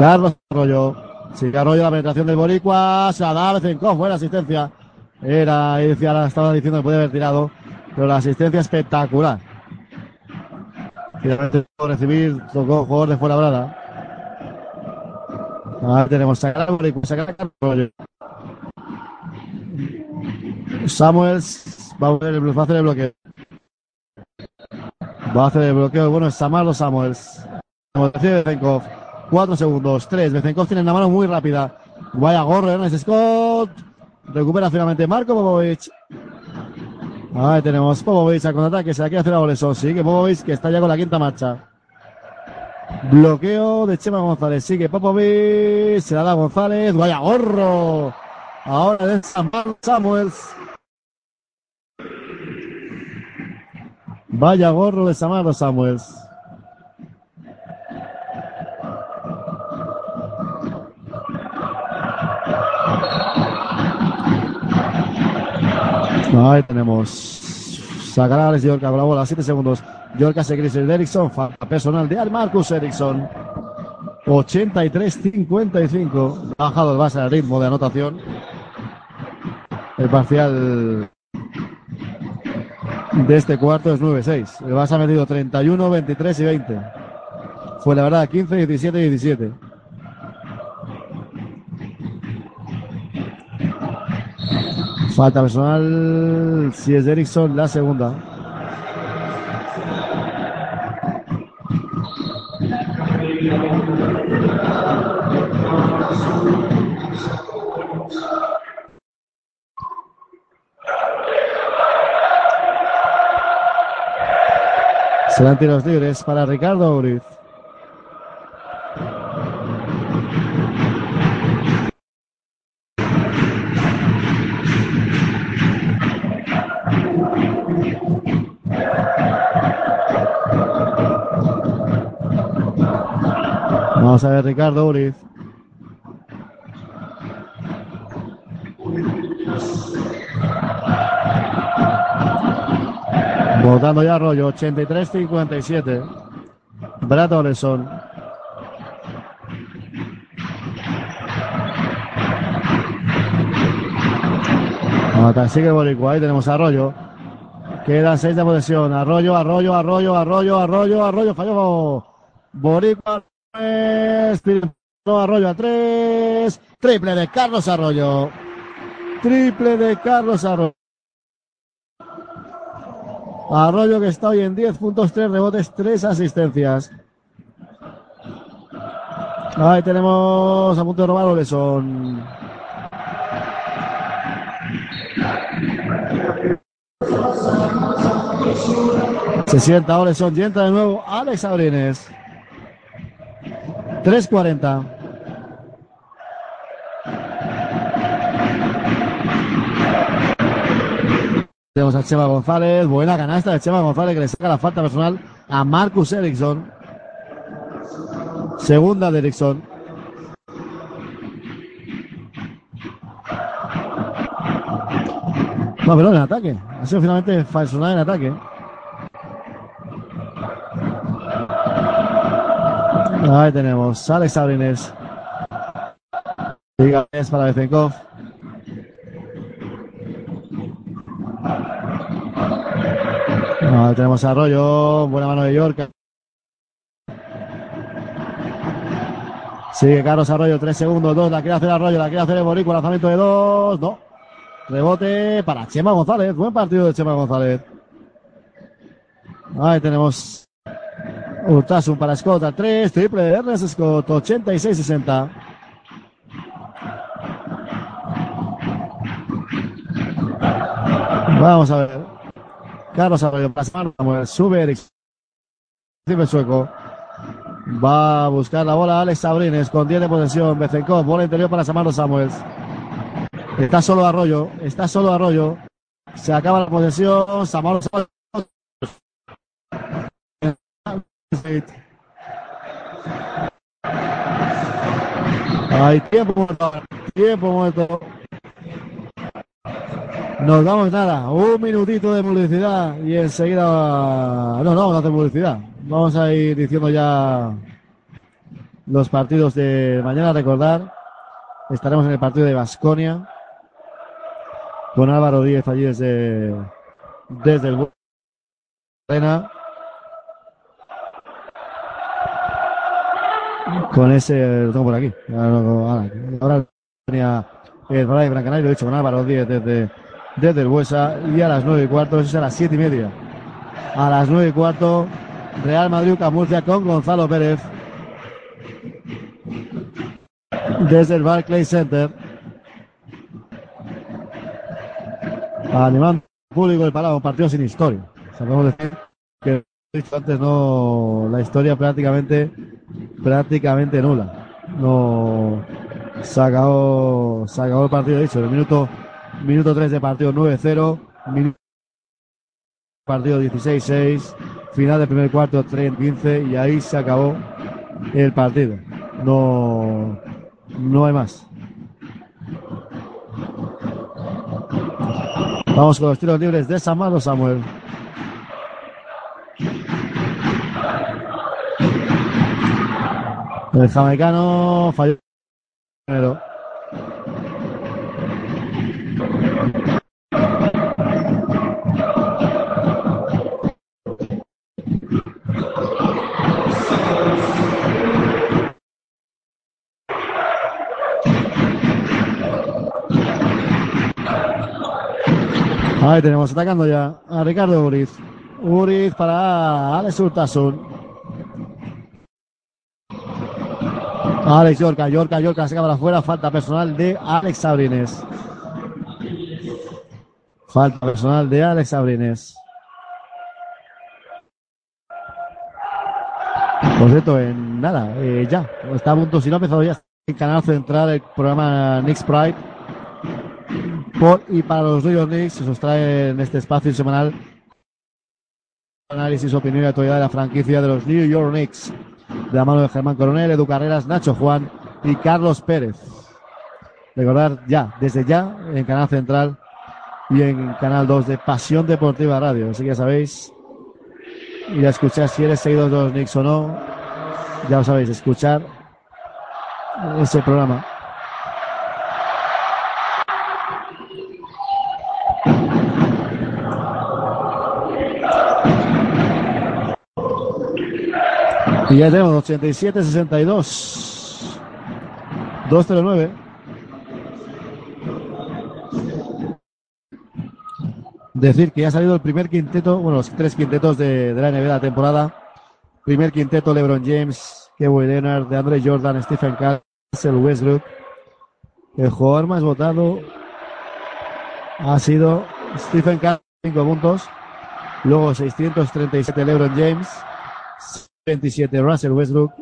Carlos Arroyo. Sigue Arroyo la penetración del Boricua. Da Bezenkov. Buena asistencia. Era, decía, estaba diciendo que puede haber tirado. Pero la asistencia espectacular. Finalmente que recibir, tocó jugador de fuera brada. Ahí tenemos sacar al Boricua, sacar a Arroyo. Samuels va a, hacer el, va a hacer el bloqueo. Va a hacer el bloqueo. Bueno, es Samardo Samuels. Como decía Bezenkov. Cuatro segundos. Tres. Bezenkov tiene la mano muy rápida. Vaya gorro, Ernest Scott. Recupera finalmente Marco Popovic. Ahí tenemos Popovic a contraataque. Se la quiere hacer a Oleson. Sigue Popovic que está ya con la quinta marcha. Bloqueo de Chema González. Sigue Popovic. Se la da González. Vaya gorro. Ahora de Samuels. Vaya gorro de Samaro Samuels. Ahí tenemos. Sacará Alex Yorka con la bola, 7 segundos. Yorka se crece de Ericsson. Falta personal de Marcus Ericsson. 83-55. Ha bajado el base al ritmo de anotación. El parcial de este cuarto es 9-6. El Barça ha metido 31, 23 y 20. Fue la verdad 15, 17 y 17. Falta personal, si es de Ericsson, la segunda. Serán tiros libres para Ricardo Uriz. Vamos a ver Ricardo Uriz. Votando ya Arroyo, 83-57. Brad Oleson. Ahora sigue Boricua, ahí tenemos a Arroyo. Quedan seis de posesión. Arroyo, Arroyo, Arroyo, Arroyo, Arroyo, Arroyo. Falló Boricua. No, Arroyo a tres. Triple de Carlos Arroyo. Triple de Carlos Arroyo. Arroyo que está hoy en 10 puntos, 3 rebotes, 3 asistencias. Ahí tenemos a punto de robar Oleson. Se sienta Oleson y entra de nuevo Alex Abrines. 3.40. Tenemos a Chema González, buena canasta de Chema González que le saca la falta personal a Marcus Eriksson. Segunda de Eriksson. No, pero en ataque. Ha sido finalmente personal en ataque. Ahí tenemos Alex Abrines. Es para Bezenkov. Ahí tenemos a Arroyo. Buena mano de York. Sigue Carlos Arroyo, tres segundos, dos, la quiere hacer Arroyo, la quiere hacer el Borico, lanzamiento de dos, no. Rebote para Chema González, buen partido de Chema González. Ahí tenemos Urtasun para Scott a 3, triple Ernest Scott, 86-60. Vamos a ver. Carlos Arroyo para Samuel, sube Eric. Sueco. Va a buscar la bola Alex Sabrines con 10 de posesión. Bezenkov, bola interior para Samaro Samuels. Está solo Arroyo, está solo Arroyo. Se acaba la posesión. Samaro Samuels. Hay tiempo muerto, tiempo muerto. Nos damos nada, un minutito de publicidad y enseguida. No, no vamos a hacer publicidad. Vamos a ir diciendo ya los partidos de mañana. Recordar, estaremos en el partido de Basconia con Álvaro Díez allí desde, desde el arena. Con ese, lo tengo por aquí. Ahora, ahora tenía el Brian Brancanario, lo he dicho con Álvaro Díez desde, desde el Buesa. Y a las nueve y cuarto, eso es a las siete y media. A las nueve y cuarto, Real Madrid Camurcia con Gonzalo Pérez. Desde el Barclays Center. Animando público del Palau, un partido sin historia. Sabemos decir que antes no, la historia prácticamente prácticamente nula. No se acabó, se acabó el partido, dicho, el minuto, minuto 3 de partido 9-0, minuto partido 16-6, final del primer cuarto 3-15 y ahí se acabó el partido. No, no hay más. Vamos con los tiros libres de Samaro Samuel. El jamaicano falló primero. Ahí tenemos atacando ya a Ricardo Uriz. Uriz para Alex Urtasun. Alex Yorca, Yorca, Yorca se acaba afuera. Falta personal de Alex Sabrines. Falta personal de Alex Sabrines. Por cierto, en nada, eh, ya. Está a punto, si no ha empezado ya en Canal Central el programa Knicks Pride. Por y para los New York Knicks se os trae en este espacio semanal análisis, opinión y actualidad de la franquicia de los New York Knicks de la mano de Germán Coronel, Edu Carreras, Nacho Juan y Carlos Pérez. Recordar ya, desde ya, en Canal Central y en Canal 2 de Pasión Deportiva Radio. Así que ya sabéis, ir a escuchar si eres seguidor de los Knicks o no. Ya lo sabéis, escuchar ese programa. Y ya tenemos 87-62. 209. Decir que ya ha salido el primer quinteto, bueno, los tres quintetos de, la NBA temporada. Primer quinteto, LeBron James, Kevin Leonard, de Andre Jordan, Stephen Castle, Westbrook. El jugador más votado ha sido Stephen Curry, 5 puntos. Luego 637 LeBron James. 27 Russell Westbrook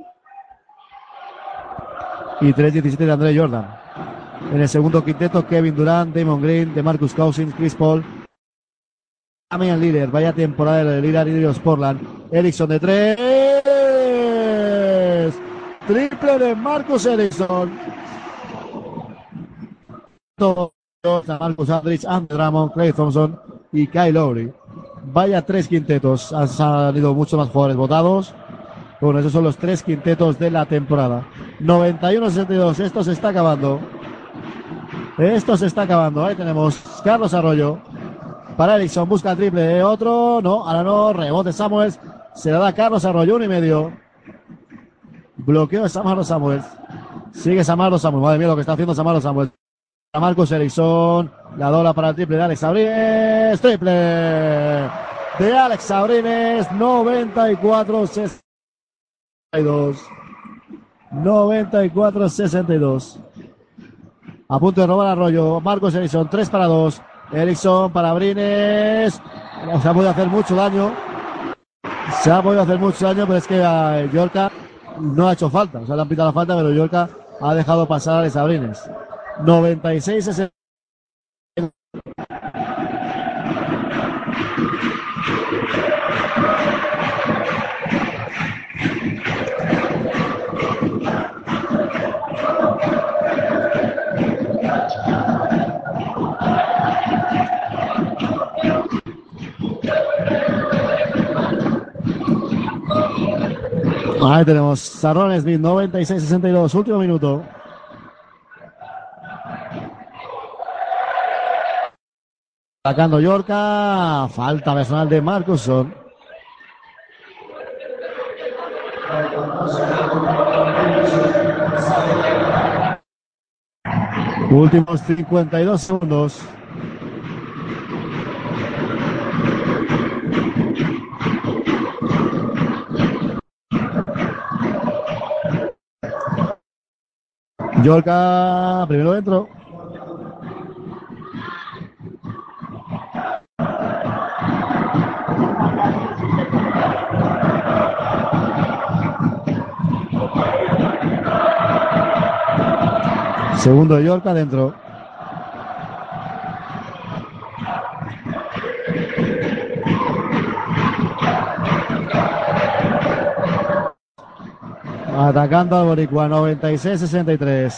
y 3.17 de André Jordan. En el segundo quinteto, Kevin Durant, Damon Green, de Marcus Cousins, Chris Paul, Damian Lillard, vaya temporada de Lillard y los Portland. Erickson de tres. Triple de Marcus Erickson. Marcus Aldridge, Andrew Drummond, Clay Thompson y Kyle Lowry. Vaya tres quintetos. Han salido muchos más jugadores votados. Bueno, esos son los tres quintetos de la temporada. 91-62. Esto se está acabando. Esto se está acabando. Ahí tenemos Carlos Arroyo. Para Erickson. Busca triple de otro. No, ahora no. Rebote Samuels. Se la da Carlos Arroyo. Uno y medio. Bloqueo de Samaro Samuels. Sigue Samaro Samuels. Madre mía lo que está haciendo Samaro Samuels. A Marcos Erickson. La dola para el triple de Alex Abrines. Triple de Alex Abrines. 94 62. 94 62. A punto de robar Arroyo. Marcos Erickson. 3 para 2. Erickson para Abrines. Se ha podido hacer mucho daño. Se ha podido hacer mucho daño, pero es que a Yorka no ha hecho falta. O sea, le han pitado la falta, pero Yorka ha dejado pasar a Alex Abrines. 96 60. Ahí tenemos Sarrón Smith, 96-62, último minuto. Atacando Yorca, falta personal de Marcusson. Últimos 52 segundos. Yorca, primero dentro. Segundo de Yorca, dentro. Atacando al Boricua, 96-63.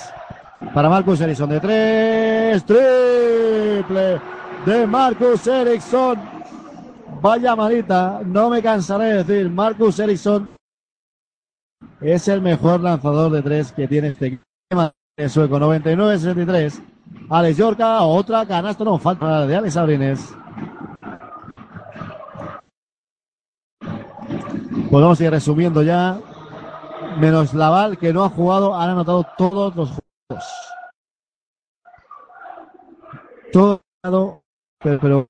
Para Marcus Ericsson de tres. Triple de Marcus Ericsson. Vaya manita, no me cansaré de decir, Marcus Ericsson es el mejor lanzador de tres que tiene este equipo de sueco. 99-63. Alex Yorca, otra canasta, no falta de Alex Abrines. Podemos ir resumiendo ya. Menos Laval, que no ha jugado, han anotado todos los juegos. Todo, pero,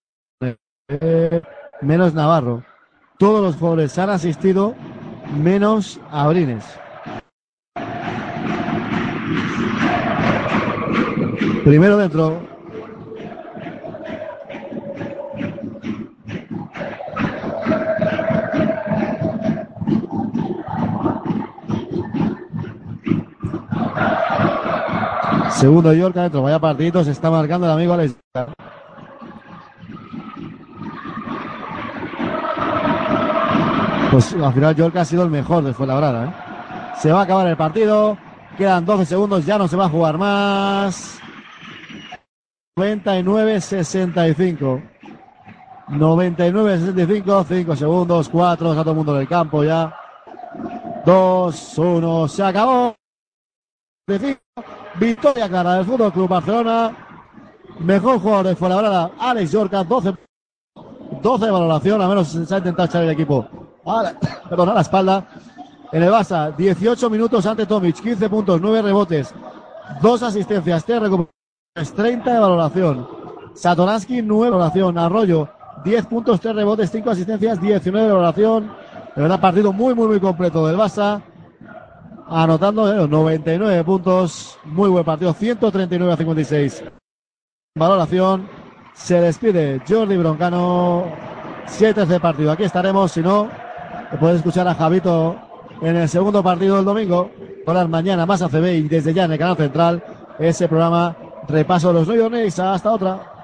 eh, menos Navarro. Todos los jugadores han asistido, menos Abrines. Primero dentro. Segundo York adentro, vaya partidito, se está marcando el amigo Alex. Pues al final York ha sido el mejor de Fuenlabrada. ¿eh? Se va a acabar el partido, quedan 12 segundos, ya no se va a jugar más. 99-65. 99-65, 5 segundos, 4, está todo el mundo en el campo ya. 2, 1, se acabó. Victoria clara del Fútbol Club Barcelona. Mejor jugador de Fuenlabrada, Alex Yorca, 12, 12 de valoración, a menos se ha intentado echar el equipo. A la, perdón, a la espalda. En el Barça, 18 minutos ante Tomic, 15 puntos, 9 rebotes, 2 asistencias, 3 recuperaciones, 30 de valoración. Satoransky, 9 de valoración. Arroyo, 10 puntos, 3 rebotes, 5 asistencias, 19 de valoración. De verdad, partido muy, muy, muy completo del Barça. Anotando eh, 99 puntos. Muy buen partido. 139 a 56. Valoración. Se despide Jordi Broncano. 7 de partido. Aquí estaremos. Si no, puedes escuchar a Javito en el segundo partido del domingo. Horas mañana más ACB y desde ya en el canal central. Ese programa repaso de los New York Knicks. Hasta otra.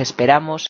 Esperamos